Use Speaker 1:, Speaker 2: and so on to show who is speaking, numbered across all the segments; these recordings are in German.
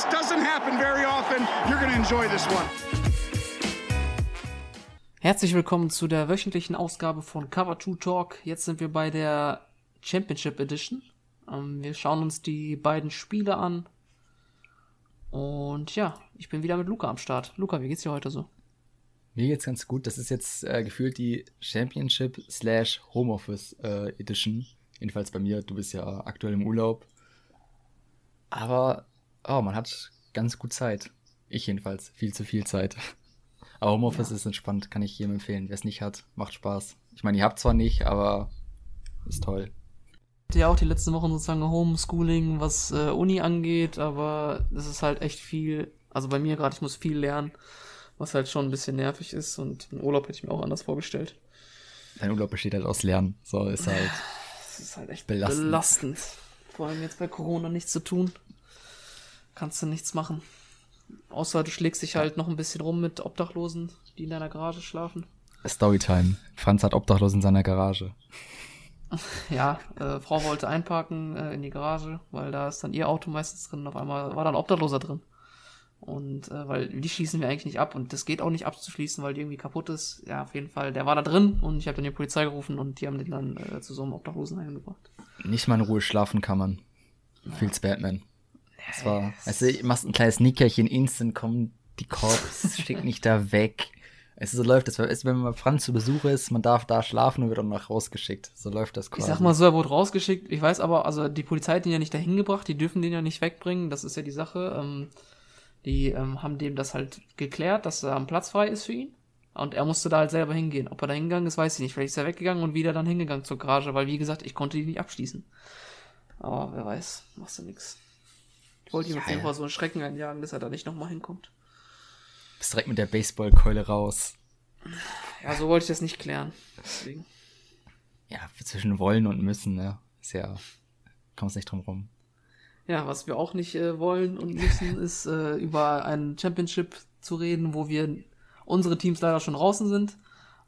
Speaker 1: This doesn't happen very often. You're going to enjoy this one.
Speaker 2: Herzlich willkommen zu der wöchentlichen Ausgabe von Cover 2 Talk. Jetzt sind wir bei der Championship Edition. Ähm, wir schauen uns die beiden Spiele an. Und ja, ich bin wieder mit Luca am Start. Luca, wie geht's dir heute so?
Speaker 3: Mir geht's ganz gut. Das ist jetzt äh, gefühlt die Championship slash Homeoffice äh, Edition. Jedenfalls bei mir. Du bist ja aktuell im Urlaub. Aber oh, man hat ganz gut Zeit. Ich jedenfalls. Viel zu viel Zeit. Aber Homeoffice ja. ist entspannt. Kann ich jedem empfehlen. Wer es nicht hat, macht Spaß. Ich meine, ihr habt zwar nicht, aber ist toll.
Speaker 2: Ja, auch die letzten Wochen sozusagen Homeschooling, was äh, Uni angeht, aber es ist halt echt viel. Also bei mir gerade, ich muss viel lernen was halt schon ein bisschen nervig ist und einen Urlaub hätte ich mir auch anders vorgestellt.
Speaker 3: Dein Urlaub besteht halt aus Lernen, so ist halt.
Speaker 2: Das ist halt echt belastend. belastend. Vor allem jetzt bei Corona nichts zu tun. Kannst du nichts machen. Außer du schlägst dich halt noch ein bisschen rum mit Obdachlosen, die in deiner Garage schlafen.
Speaker 3: Storytime. Franz hat Obdachlosen in seiner Garage.
Speaker 2: Ja, äh, Frau wollte einparken äh, in die Garage, weil da ist dann ihr Auto meistens drin. Auf einmal war da ein Obdachloser drin. Und äh, weil die schließen wir eigentlich nicht ab und das geht auch nicht abzuschließen, weil die irgendwie kaputt ist. Ja, auf jeden Fall, der war da drin und ich habe dann die Polizei gerufen und die haben den dann äh, zu so einem Obdachlosen eingebracht.
Speaker 3: Nicht mal in Ruhe schlafen kann man. Ja. Feels Batman. Das war, also du machst ein kleines Nickerchen, instant kommen die Cops, schick nicht da weg. Es so läuft das, wenn man Franz zu Besuch ist, man darf da schlafen und wird dann noch rausgeschickt. So läuft das
Speaker 2: quasi. Ich sag mal so, er wurde rausgeschickt. Ich weiß aber, also die Polizei hat ihn ja nicht dahin gebracht, die dürfen den ja nicht wegbringen, das ist ja die Sache. Ähm, die ähm, haben dem das halt geklärt, dass da ein Platz frei ist für ihn. Und er musste da halt selber hingehen. Ob er da hingegangen ist, weiß ich nicht. Vielleicht ist er weggegangen und wieder dann hingegangen zur Garage, weil wie gesagt, ich konnte die nicht abschließen. Aber wer weiß, machst du nix. Wollte ihm jeden Fall so einen Schrecken einjagen, dass er da nicht nochmal hinkommt.
Speaker 3: Bist direkt mit der Baseballkeule raus.
Speaker 2: Ja, so wollte ich das nicht klären. Deswegen.
Speaker 3: Ja, zwischen wollen und müssen, ne? Ist ja, kommst nicht drum rum.
Speaker 2: Ja, was wir auch nicht äh, wollen und müssen, ist äh, über ein Championship zu reden, wo wir unsere Teams leider schon draußen sind.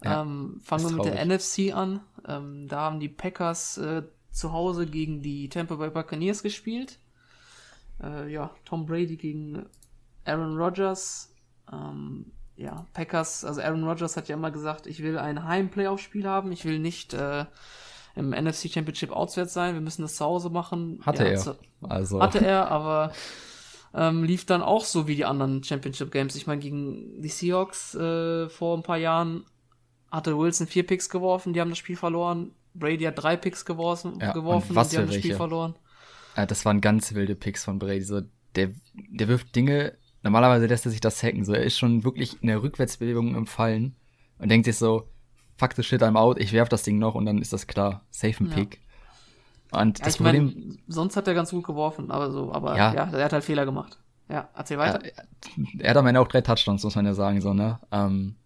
Speaker 2: Ja, ähm, fangen wir mit der NFC an. Ähm, da haben die Packers äh, zu Hause gegen die Tampa Bay Buccaneers gespielt. Äh, ja, Tom Brady gegen Aaron Rodgers. Ähm, ja, Packers, also Aaron Rodgers hat ja immer gesagt, ich will ein Heim-Playoff-Spiel haben. Ich will nicht äh, im NFC Championship auswärts sein. Wir müssen das zu Hause machen.
Speaker 3: Hatte ja, er. Also.
Speaker 2: Hatte er, aber ähm, lief dann auch so wie die anderen Championship Games. Ich meine, gegen die Seahawks äh, vor ein paar Jahren hatte Wilson vier Picks geworfen, die haben das Spiel verloren. Brady hat drei Picks geworfen, ja, geworfen
Speaker 3: und,
Speaker 2: und die haben das
Speaker 3: welche?
Speaker 2: Spiel verloren.
Speaker 3: Ja, das waren ganz wilde Picks von Brady. So, der, der wirft Dinge, normalerweise lässt er sich das hacken. So, er ist schon wirklich in der Rückwärtsbewegung im Fallen und denkt sich so, fuck the shit, I'm out, ich werf das Ding noch und dann ist das klar. Safe ein ja. Pick. Und ja, das Problem.
Speaker 2: Mein, sonst hat er ganz gut geworfen, aber so, aber ja, ja er hat halt Fehler gemacht. Ja, erzähl weiter.
Speaker 3: Er, er hat am Ende auch drei Touchdowns, muss man ja sagen, so, ne? Ähm,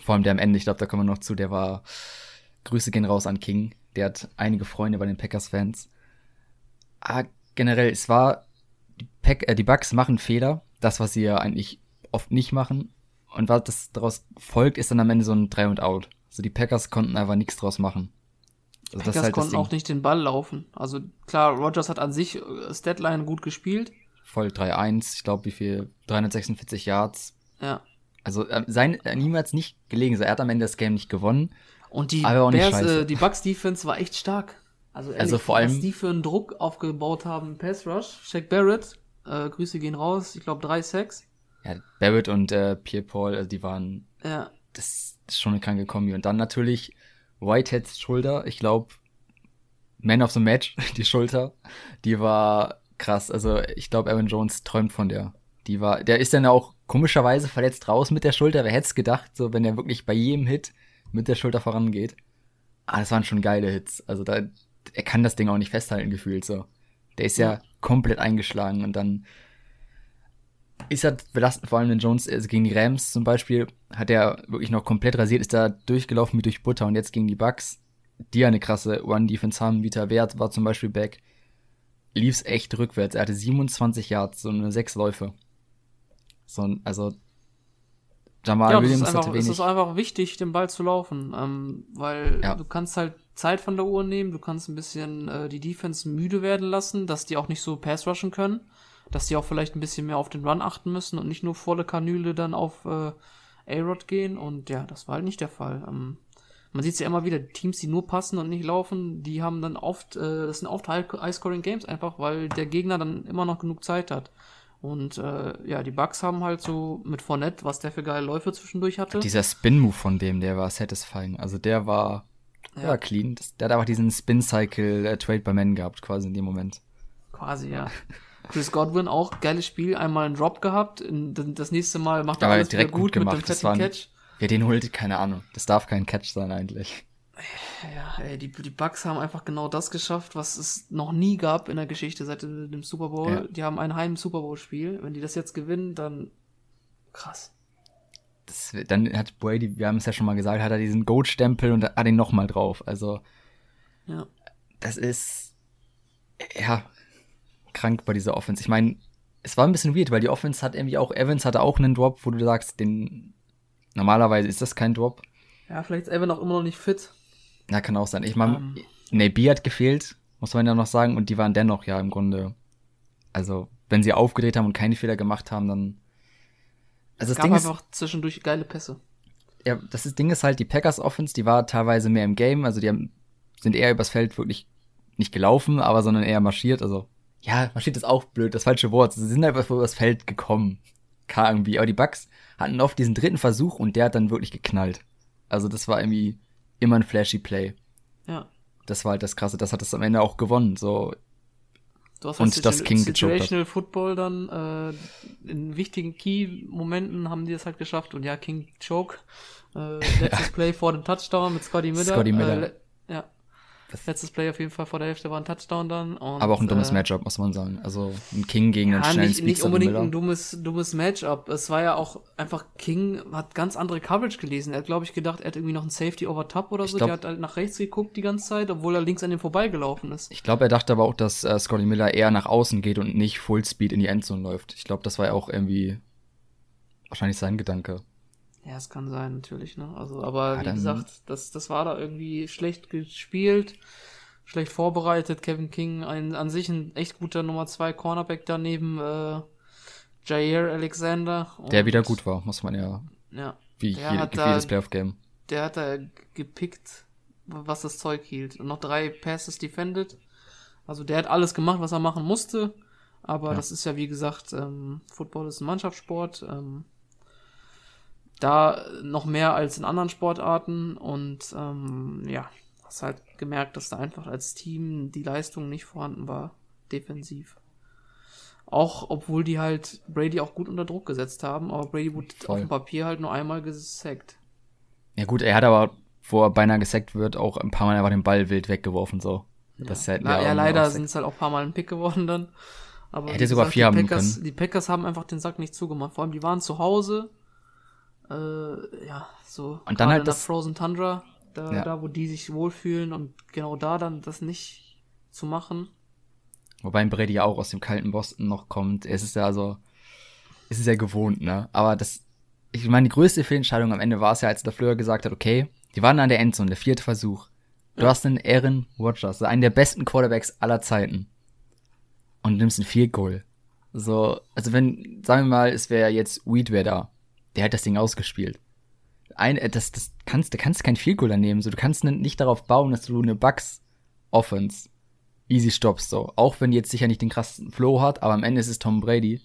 Speaker 3: vor allem der am Ende, ich glaube, da kommen wir noch zu, der war. Grüße gehen raus an King. Der hat einige Freunde bei den Packers-Fans. Ah, generell, es war. Die, Pack, äh, die Bucks machen Fehler. Das, was sie ja eigentlich oft nicht machen. Und was das daraus folgt, ist dann am Ende so ein 3 und Out. Also die Packers konnten einfach nichts draus machen.
Speaker 2: Also Packers halt konnten auch nicht den Ball laufen. Also klar, Rogers hat an sich äh, Statline gut gespielt.
Speaker 3: Voll 3-1, ich glaube, wie viel? 346 Yards.
Speaker 2: Ja.
Speaker 3: Also äh, sein, äh, niemals nicht gelegen. Also, er hat am Ende das Game nicht gewonnen.
Speaker 2: Und die, Bears, äh, die Bucks Defense war echt stark. Also, ehrlich,
Speaker 3: also vor allem,
Speaker 2: was die für einen Druck aufgebaut haben, Pass Rush. Shaq Barrett, äh, Grüße gehen raus, ich glaube drei Sacks.
Speaker 3: Ja, Barrett und äh, Pierre Paul, also die waren.
Speaker 2: Ja
Speaker 3: das ist schon eine kranke Kombi. Und dann natürlich Whiteheads Schulter, ich glaube, Man of the Match, die Schulter, die war krass. Also ich glaube, Aaron Jones träumt von der. Die war, der ist dann auch komischerweise verletzt raus mit der Schulter. Wer hätte es gedacht, so wenn er wirklich bei jedem Hit mit der Schulter vorangeht. Ah, das waren schon geile Hits. Also da, er kann das Ding auch nicht festhalten gefühlt so. Der ist ja, komplett eingeschlagen und dann ist halt belastend, vor allem den Jones, also gegen die Rams zum Beispiel, hat er wirklich noch komplett rasiert, ist da durchgelaufen wie durch Butter und jetzt gegen die Bucks, die ja eine krasse One-Defense haben, Vita Wert war zum Beispiel back, lief's echt rückwärts. Er hatte 27 Yards, so eine sechs Läufe. So, also
Speaker 2: Jamal ja, Williams ist, einfach, es ist einfach wichtig, den Ball zu laufen, ähm, weil ja. du kannst halt Zeit von der Uhr nehmen, du kannst ein bisschen äh, die Defense müde werden lassen, dass die auch nicht so Pass rushen können. dass die auch vielleicht ein bisschen mehr auf den Run achten müssen und nicht nur volle Kanüle dann auf äh, A-Rod gehen. Und ja, das war halt nicht der Fall. Ähm, man sieht es ja immer wieder, Teams, die nur passen und nicht laufen, die haben dann oft, äh, das sind oft High-Scoring-Games einfach, weil der Gegner dann immer noch genug Zeit hat. Und äh, ja, die Bugs haben halt so mit Fournette, was der für geile Läufe zwischendurch hatte.
Speaker 3: Dieser Spin-Move von dem, der war satisfying. Also der war, ja. ja clean. Das, der hat einfach diesen Spin-Cycle-Trade äh, bei Men gehabt, quasi in dem Moment.
Speaker 2: Quasi, ja. Chris Godwin auch geiles Spiel, einmal einen Drop gehabt, das nächste Mal macht er alles direkt gut, gut gemacht. mit dem fetten Catch.
Speaker 3: Wer den holt, keine Ahnung. Das darf kein Catch sein eigentlich.
Speaker 2: Ja, ey, die, die Bucks haben einfach genau das geschafft, was es noch nie gab in der Geschichte seit dem Super Bowl. Ja. Die haben ein heim Super Bowl Spiel. Wenn die das jetzt gewinnen, dann krass.
Speaker 3: Das, dann hat Brady, wir haben es ja schon mal gesagt, hat er diesen Goat-Stempel und hat ihn nochmal drauf. Also,
Speaker 2: ja.
Speaker 3: das ist, ja, krank bei dieser Offense. Ich meine, es war ein bisschen weird, weil die Offense hat irgendwie auch, Evans hatte auch einen Drop, wo du sagst, den Normalerweise ist das kein Drop.
Speaker 2: Ja, vielleicht ist Evan auch immer noch nicht fit.
Speaker 3: Ja, kann auch sein. Ich meine, um. Ähm. Nabi hat gefehlt, muss man ja noch sagen, und die waren dennoch ja im Grunde. Also, wenn sie aufgedreht haben und keine Fehler gemacht haben, dann.
Speaker 2: Also das gab Ding einfach ist, zwischendurch geile Pässe.
Speaker 3: Ja, das ist, Ding ist halt, die Packers Offense, die war teilweise mehr im Game, also die haben, sind eher übers Feld wirklich nicht gelaufen, aber sondern eher marschiert, also ja, marschiert ist auch blöd, das falsche Wort. Sie sind einfach übers Feld gekommen. irgendwie. Aber die Bugs hatten oft diesen dritten Versuch und der hat dann wirklich geknallt. Also das war irgendwie immer ein flashy Play.
Speaker 2: Ja.
Speaker 3: Das war halt das Krasse. Das hat es am Ende auch gewonnen. So.
Speaker 2: Du hast und das King Situational Football dann äh, in wichtigen Key-Momenten haben die es halt geschafft. Und ja, King Choke. Äh, letztes ja. Play vor dem Touchdown mit Scotty Miller.
Speaker 3: Scotty Miller.
Speaker 2: Äh, ja, Letztes Play auf jeden Fall vor der Hälfte war ein Touchdown dann. Und,
Speaker 3: aber auch ein dummes äh, Matchup, muss man sagen. Also ein King gegen einen schnellen
Speaker 2: nicht, nicht unbedingt ein dummes, dummes Matchup. Es war ja auch einfach, King hat ganz andere Coverage gelesen. Er hat, glaube ich, gedacht, er hat irgendwie noch einen Safety over Top oder so. Glaub, der hat halt nach rechts geguckt die ganze Zeit, obwohl er links an dem vorbeigelaufen ist.
Speaker 3: Ich glaube, er dachte aber auch, dass äh, Scotty Miller eher nach außen geht und nicht Fullspeed in die Endzone läuft. Ich glaube, das war ja auch irgendwie wahrscheinlich sein Gedanke.
Speaker 2: Ja, es kann sein, natürlich, ne? Also, aber ja, wie gesagt, das, das war da irgendwie schlecht gespielt schlecht vorbereitet. Kevin King ein, an sich ein echt guter Nummer 2 Cornerback daneben äh, Jair Alexander.
Speaker 3: der wieder gut war, muss man ja.
Speaker 2: Ja.
Speaker 3: Wie je, jedes Playoff-Game.
Speaker 2: Der hat da gepickt, was das Zeug hielt. Und noch drei Passes defended. Also der hat alles gemacht, was er machen musste. Aber ja. das ist ja wie gesagt, ähm, Football ist ein Mannschaftssport. Ähm, da noch mehr als in anderen Sportarten. Und ähm, ja, hast halt gemerkt, dass da einfach als Team die Leistung nicht vorhanden war, defensiv. Auch obwohl die halt Brady auch gut unter Druck gesetzt haben, aber Brady wurde Voll. auf dem Papier halt nur einmal gesackt.
Speaker 3: Ja gut, er hat aber, wo er beinahe gesackt wird, auch ein paar Mal einfach den Ball wild weggeworfen, so.
Speaker 2: Ja, das halt Na, ja, leider sind es halt auch ein paar Mal ein Pick geworden dann. Aber
Speaker 3: er hätte sogar vier haben
Speaker 2: Packers,
Speaker 3: können.
Speaker 2: Die Packers haben einfach den Sack nicht zugemacht. Vor allem, die waren zu Hause. Äh, ja, so.
Speaker 3: Und dann halt das
Speaker 2: Frozen Tundra da, ja. da wo die sich wohlfühlen und genau da dann das nicht zu machen.
Speaker 3: Wobei Brady ja auch aus dem kalten Boston noch kommt. Es ist ja also, es ist ja gewohnt, ne? Aber das, ich meine, die größte Fehlentscheidung am Ende war es ja, als der Fleur gesagt hat, okay, die waren an der Endzone, der vierte Versuch. Du ja. hast einen Aaron Rodgers, einen der besten Quarterbacks aller Zeiten. Und nimmst ein Field Goal. So, also wenn, sagen wir mal, es wäre jetzt Weed wäre da. Der hat das Ding ausgespielt ein, äh, das, das kannst, du kannst kein Field Goal nehmen. So, du kannst nicht darauf bauen, dass du eine Bugs Offense easy stoppst. So, auch wenn die jetzt sicher nicht den krassen Flow hat, aber am Ende ist es Tom Brady.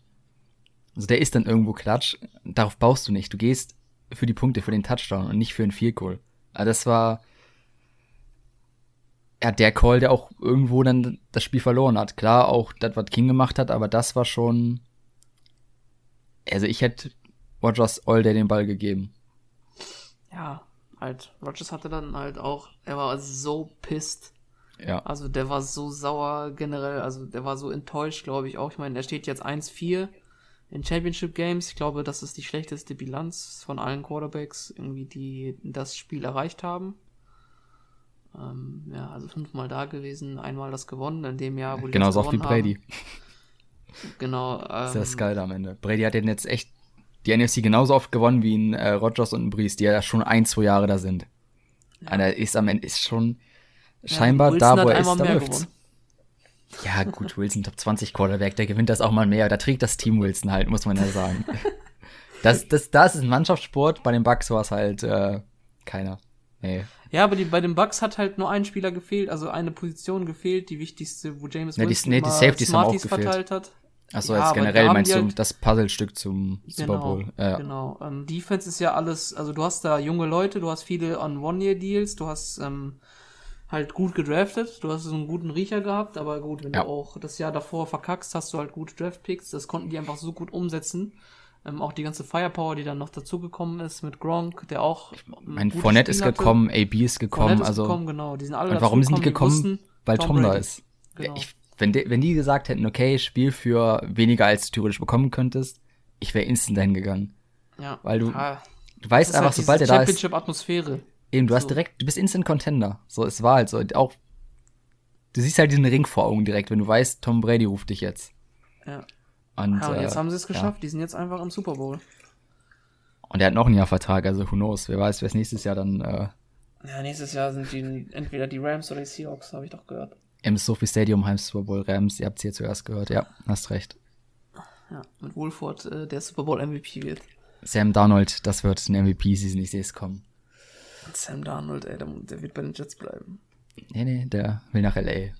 Speaker 3: Also der ist dann irgendwo klatsch. Darauf baust du nicht. Du gehst für die Punkte, für den Touchdown und nicht für ein Field. Also das war ja der Call, der auch irgendwo dann das Spiel verloren hat. Klar, auch das, was King gemacht hat, aber das war schon. Also ich hätte Rogers All Day den Ball gegeben
Speaker 2: ja, halt, Rogers hatte dann halt auch, er war so pisst.
Speaker 3: Ja.
Speaker 2: Also der war so sauer generell, also der war so enttäuscht, glaube ich auch. Ich meine, er steht jetzt 1-4 in Championship Games. Ich glaube, das ist die schlechteste Bilanz von allen Quarterbacks, irgendwie, die das Spiel erreicht haben. Ähm, ja, also fünfmal da gewesen, einmal das gewonnen, in dem Jahr,
Speaker 3: wo die Genauso oft wie Brady.
Speaker 2: Haben. Genau.
Speaker 3: Ähm, Sehr geil am Ende. Brady hat den jetzt echt die NFC genauso oft gewonnen wie ein äh, Rogers und ein Breeze, die ja schon ein, zwei Jahre da sind. Ja. Einer ist am Ende ist schon scheinbar ja, da, wo er ist, da läuft's. Ja, gut, Wilson Top 20 Quarterback, der gewinnt das auch mal mehr. Da trägt das Team Wilson halt, muss man ja sagen. das, das, das ist ein Mannschaftssport, bei den Bucks war es halt äh, keiner. Nee.
Speaker 2: Ja, aber die, bei den Bucks hat halt nur ein Spieler gefehlt, also eine Position gefehlt, die wichtigste, wo James
Speaker 3: Wilson ja, die, nee, die Safeties Smarties verteilt hat. Achso, ja, jetzt generell meinst du halt, das Puzzlestück zum
Speaker 2: genau,
Speaker 3: Super Bowl.
Speaker 2: Ja. Genau. Ähm, Defense ist ja alles, also du hast da junge Leute, du hast viele on One-Year-Deals, du hast ähm, halt gut gedraftet, du hast so einen guten Riecher gehabt, aber gut, wenn ja. du auch das Jahr davor verkackst, hast du halt gute Draft-Picks, das konnten die einfach so gut umsetzen. Ähm, auch die ganze Firepower, die dann noch dazugekommen ist mit Gronk, der auch.
Speaker 3: Mein Fournette ist gekommen, AB ist gekommen,
Speaker 2: ist
Speaker 3: also.
Speaker 2: Gekommen, genau. Die sind alle
Speaker 3: und warum sind die gekommen? Wussten, Weil Tom, Tom da ist. Genau. Ich, wenn, de, wenn die gesagt hätten, okay, Spiel für weniger als du theoretisch bekommen könntest, ich wäre instant dahin gegangen.
Speaker 2: Ja.
Speaker 3: Weil du, ja. du weißt einfach, halt sobald er da ist.
Speaker 2: Championship-Atmosphäre.
Speaker 3: Eben, du so. hast direkt, du bist instant Contender. So, es war halt so. Auch, du siehst halt diesen Ring vor Augen direkt, wenn du weißt, Tom Brady ruft dich jetzt.
Speaker 2: Ja. Und, ja, und jetzt äh, haben sie es geschafft. Ja. Die sind jetzt einfach im Super Bowl.
Speaker 3: Und er hat noch ein Jahr Vertrag, also who knows. Wer weiß, wer es nächstes Jahr dann. Äh,
Speaker 2: ja, nächstes Jahr sind die entweder die Rams oder die Seahawks, habe ich doch gehört.
Speaker 3: Im Sophie Stadium heißt Super Bowl Rams. Ihr habt es hier zuerst gehört. Ja, hast recht.
Speaker 2: Ja, mit Wolford, äh, der Super Bowl MVP wird.
Speaker 3: Sam Darnold, das wird ein MVP-Season, ich sehe es kommen.
Speaker 2: Sam Darnold, ey, der, der, wird bei den Jets bleiben.
Speaker 3: Nee, nee, der will nach L.A.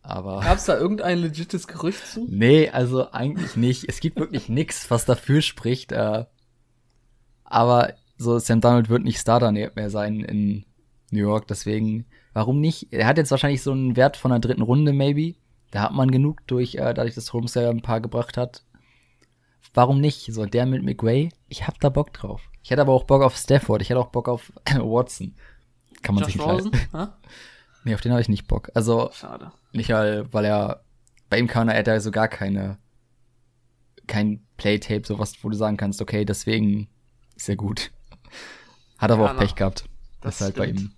Speaker 3: Aber.
Speaker 2: Gab's da irgendein legites Gerücht zu?
Speaker 3: Nee, also eigentlich nicht. Es gibt wirklich nichts, was dafür spricht. Äh, aber so Sam Darnold wird nicht Starter mehr sein in New York, deswegen, warum nicht? Er hat jetzt wahrscheinlich so einen Wert von der dritten Runde, maybe. Da hat man genug durch, äh, dadurch, dass Holmes ja ein paar gebracht hat. Warum nicht? So, der mit McWay, ich hab da Bock drauf. Ich hätte aber auch Bock auf Stafford, ich hätte auch Bock auf Watson. Kann man Josh sich nicht Rosen? leisten. Nee, auf den habe ich nicht Bock. Also,
Speaker 2: Schade.
Speaker 3: Nicht, weil, weil er, bei ihm kann er, er so gar keine, kein Playtape, sowas, wo du sagen kannst, okay, deswegen ist er gut. Hat aber ja, auch Pech gehabt. Das ist halt bei ihm.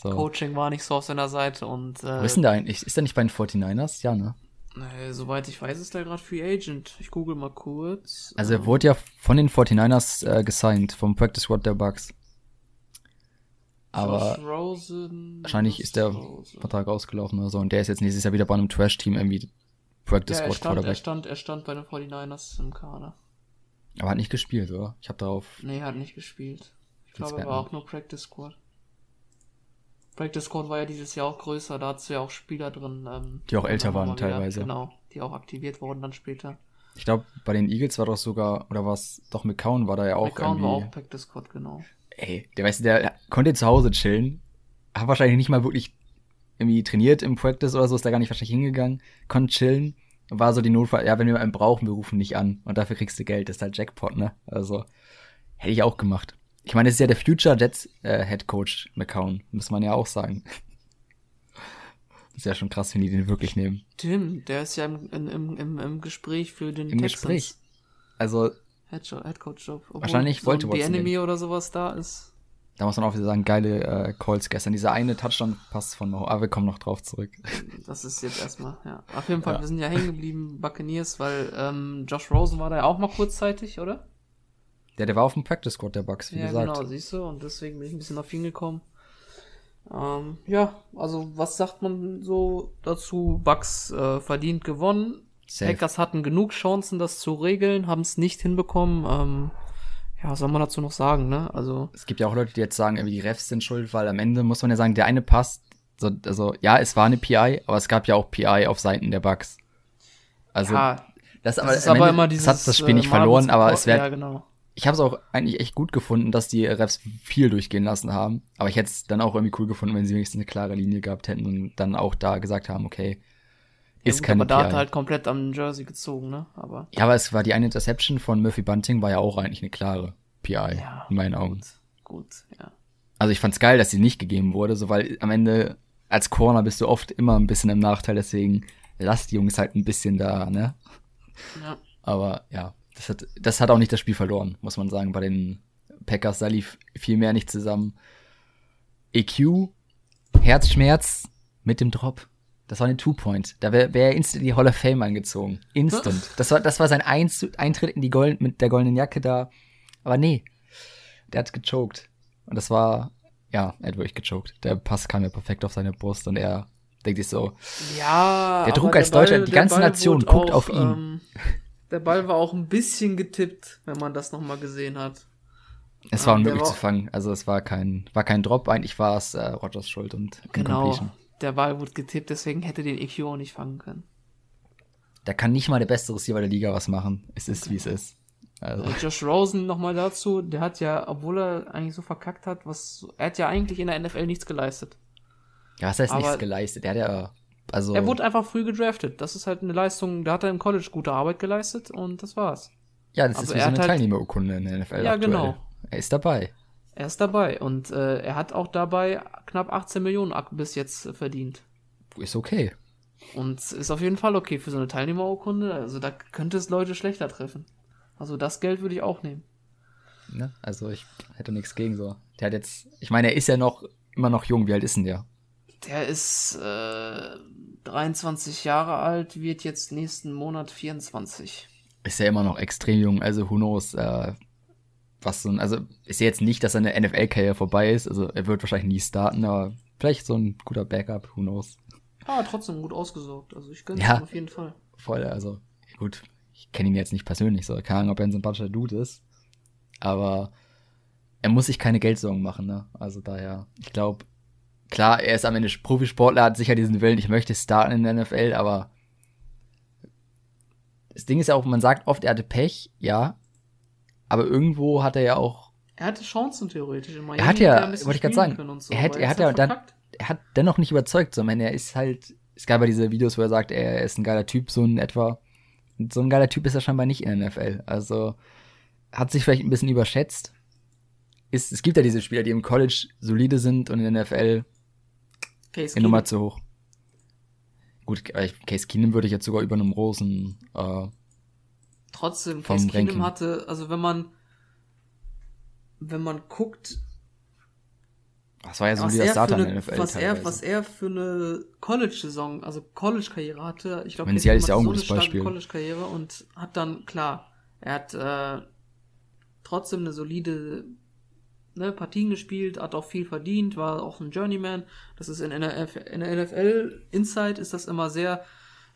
Speaker 2: So. Coaching war nicht so auf seiner Seite und.
Speaker 3: Äh, Wo ist denn der eigentlich? Ist er nicht bei den 49ers? Ja, ne?
Speaker 2: Nee, soweit ich weiß, ist er gerade Free Agent. Ich google mal kurz.
Speaker 3: Also er wurde ja von den 49ers äh, gesigned, vom Practice Squad der Bucks. Aber
Speaker 2: Rosen,
Speaker 3: wahrscheinlich ist der Rosen. Vertrag ausgelaufen oder so und der ist jetzt nächstes Jahr wieder bei einem Trash-Team irgendwie Practice
Speaker 2: ja, Squad er stand, er stand, er stand bei den 49ers im Kader.
Speaker 3: Aber hat nicht gespielt, oder? Ich habe darauf.
Speaker 2: Nee, hat nicht gespielt. Ich glaube, er war auch nur Practice Squad. Practice Squad war ja dieses Jahr auch größer, da hast du ja auch Spieler drin. Ähm,
Speaker 3: die auch älter waren teilweise.
Speaker 2: Genau, die auch aktiviert wurden dann später.
Speaker 3: Ich glaube, bei den Eagles war doch sogar, oder was, doch McCown war da ja auch
Speaker 2: McCown irgendwie. war auch Practice Squad, genau.
Speaker 3: Ey, der weißt du, der konnte zu Hause chillen, hat wahrscheinlich nicht mal wirklich irgendwie trainiert im Practice oder so, ist da gar nicht wahrscheinlich hingegangen, konnte chillen, war so die Notfall, ja, wenn wir einen brauchen, wir rufen nicht an und dafür kriegst du Geld, das ist halt Jackpot, ne? Also, hätte ich auch gemacht. Ich meine, es ist ja der Future Jets äh, Head Coach McCown, muss man ja auch sagen. Das ist ja schon krass, wenn die den wirklich nehmen.
Speaker 2: Tim, der ist ja im, im, im, im Gespräch für den
Speaker 3: Im Texans. Gespräch. Also.
Speaker 2: Head, Head Coach Job.
Speaker 3: Wahrscheinlich wollte
Speaker 2: so Die Enemy oder sowas da ist.
Speaker 3: Da muss man auch wieder sagen, geile äh, Calls gestern. Dieser eine Touchdown-Pass von Mo. Aber wir kommen noch drauf zurück.
Speaker 2: Das ist jetzt erstmal, ja. Auf jeden Fall, ja. wir sind ja hängen geblieben, Buccaneers, weil ähm, Josh Rosen war da ja auch mal kurzzeitig, oder?
Speaker 3: Ja, der war auf dem Practice Squad der Bucks, wie
Speaker 2: ja,
Speaker 3: gesagt.
Speaker 2: genau, siehst du, und deswegen bin ich ein bisschen auf ihn gekommen. Ähm, ja, also was sagt man so dazu? Bucks äh, verdient gewonnen. Safe. Packers hatten genug Chancen, das zu regeln, haben es nicht hinbekommen. Ähm, ja, was soll man dazu noch sagen, ne? Also.
Speaker 3: Es gibt ja auch Leute, die jetzt sagen, irgendwie die Refs sind schuld, weil am Ende muss man ja sagen, der eine passt. So, also, ja, es war eine PI, aber es gab ja auch PI auf Seiten der Bugs. Also,
Speaker 2: ja,
Speaker 3: das,
Speaker 2: das ist aber Ende, immer dieses.
Speaker 3: Das hat das Spiel nicht äh, verloren, aber es wäre.
Speaker 2: Ja, genau.
Speaker 3: Ich habe es auch eigentlich echt gut gefunden, dass die Refs viel durchgehen lassen haben. Aber ich hätte es dann auch irgendwie cool gefunden, wenn sie wenigstens eine klare Linie gehabt hätten und dann auch da gesagt haben, okay, ist ja, gut, keine
Speaker 2: aber da hat er halt komplett am Jersey gezogen, ne? Aber
Speaker 3: ja, aber es war die eine Interception von Murphy Bunting, war ja auch eigentlich eine klare PI, ja, in meinen Augen.
Speaker 2: Gut, ja.
Speaker 3: Also ich fand's geil, dass sie nicht gegeben wurde, so weil am Ende als Corner bist du oft immer ein bisschen im Nachteil, deswegen lass die Jungs halt ein bisschen da, ne?
Speaker 2: Ja.
Speaker 3: Aber ja, das hat, das hat auch nicht das Spiel verloren, muss man sagen, bei den Packers, da lief viel mehr nicht zusammen. EQ, Herzschmerz mit dem Drop. Das war eine Two-Point. Da wäre wär instant die Hall of Fame eingezogen. Instant. Das war, das war sein Eintritt in die Golden, mit der goldenen Jacke da. Aber nee, der hat gechoked. Und das war, ja, er hat wirklich gechoked. Der Pass kam ja perfekt auf seine Brust und er Denkt sich so.
Speaker 2: Ja.
Speaker 3: Der Druck als Deutscher, die ganze Nation guckt auch, auf ihn. Ähm,
Speaker 2: der Ball war auch ein bisschen getippt, wenn man das nochmal gesehen hat.
Speaker 3: Es war unmöglich war, zu fangen. Also es war kein, war kein Drop. Eigentlich war es äh, Rogers Schuld und
Speaker 2: Genau. Der Ball wurde getippt, deswegen hätte den EQ auch nicht fangen können.
Speaker 3: Da kann nicht mal der beste Receiver der Liga was machen. Es ist, okay. wie es ist.
Speaker 2: Also. Josh Rosen nochmal dazu, der hat ja, obwohl er eigentlich so verkackt hat, was, er hat ja eigentlich in der NFL nichts geleistet.
Speaker 3: Ja, was heißt Aber nichts geleistet? Er hat ja, also.
Speaker 2: Er wurde einfach früh gedraftet. Das ist halt eine Leistung, da hat er im College gute Arbeit geleistet und das war's.
Speaker 3: Ja, das Aber ist wie so eine halt, Teilnehmerurkunde in der NFL.
Speaker 2: Ja, aktuell. genau.
Speaker 3: Er ist dabei.
Speaker 2: Er ist dabei und äh, er hat auch dabei knapp 18 Millionen bis jetzt verdient.
Speaker 3: Ist okay.
Speaker 2: Und ist auf jeden Fall okay für so eine Teilnehmerurkunde. Also da könnte es Leute schlechter treffen. Also das Geld würde ich auch nehmen.
Speaker 3: Ne? Also ich hätte nichts gegen so. Der hat jetzt, ich meine, er ist ja noch immer noch jung. Wie alt ist denn der?
Speaker 2: Der ist äh, 23 Jahre alt, wird jetzt nächsten Monat 24.
Speaker 3: Ist ja immer noch extrem jung. Also who knows, äh, was so ein, also ist ja jetzt nicht, dass seine NFL-Karriere vorbei ist. Also er wird wahrscheinlich nie starten, aber vielleicht so ein guter Backup, who knows.
Speaker 2: Ah, trotzdem gut ausgesorgt. Also ich gönne ja, auf jeden Fall.
Speaker 3: Voll, also gut, ich kenne ihn jetzt nicht persönlich, so keine Ahnung, ob er ein sympathischer Dude ist. Aber er muss sich keine Geldsorgen machen, ne? Also daher, ich glaube, klar, er ist am Ende Profisportler, hat sicher diesen Willen, ich möchte starten in der NFL, aber das Ding ist ja auch, man sagt oft, er hatte Pech, ja, aber irgendwo hat er ja auch.
Speaker 2: Er hatte Chancen theoretisch in
Speaker 3: Miami. Er hat ja, wollte ich gerade sagen, so, er, hat, er hat ja dann, er hat dennoch nicht überzeugt, so, ich meine, er ist halt, es gab ja diese Videos, wo er sagt, er ist ein geiler Typ, so in etwa. Und so ein geiler Typ ist er scheinbar nicht in der NFL. Also, hat sich vielleicht ein bisschen überschätzt. Ist, es gibt ja diese Spieler, die im College solide sind und in der NFL Case die Nummer zu hoch. Gut, Case Keenum würde ich jetzt sogar über einem Rosen äh,
Speaker 2: Trotzdem, Case Keenum hatte, also wenn man wenn man guckt,
Speaker 3: das war ja so wie das Starter in
Speaker 2: NFL. Was er, was er für eine College-Saison, also College-Karriere hatte, ich glaube,
Speaker 3: er ist ja auch ein so gutes Beispiel.
Speaker 2: College-Karriere und hat dann, klar, er hat äh, trotzdem eine solide ne, Partien gespielt, hat auch viel verdient, war auch ein Journeyman. Das ist in, der, in der NFL Inside ist das immer sehr,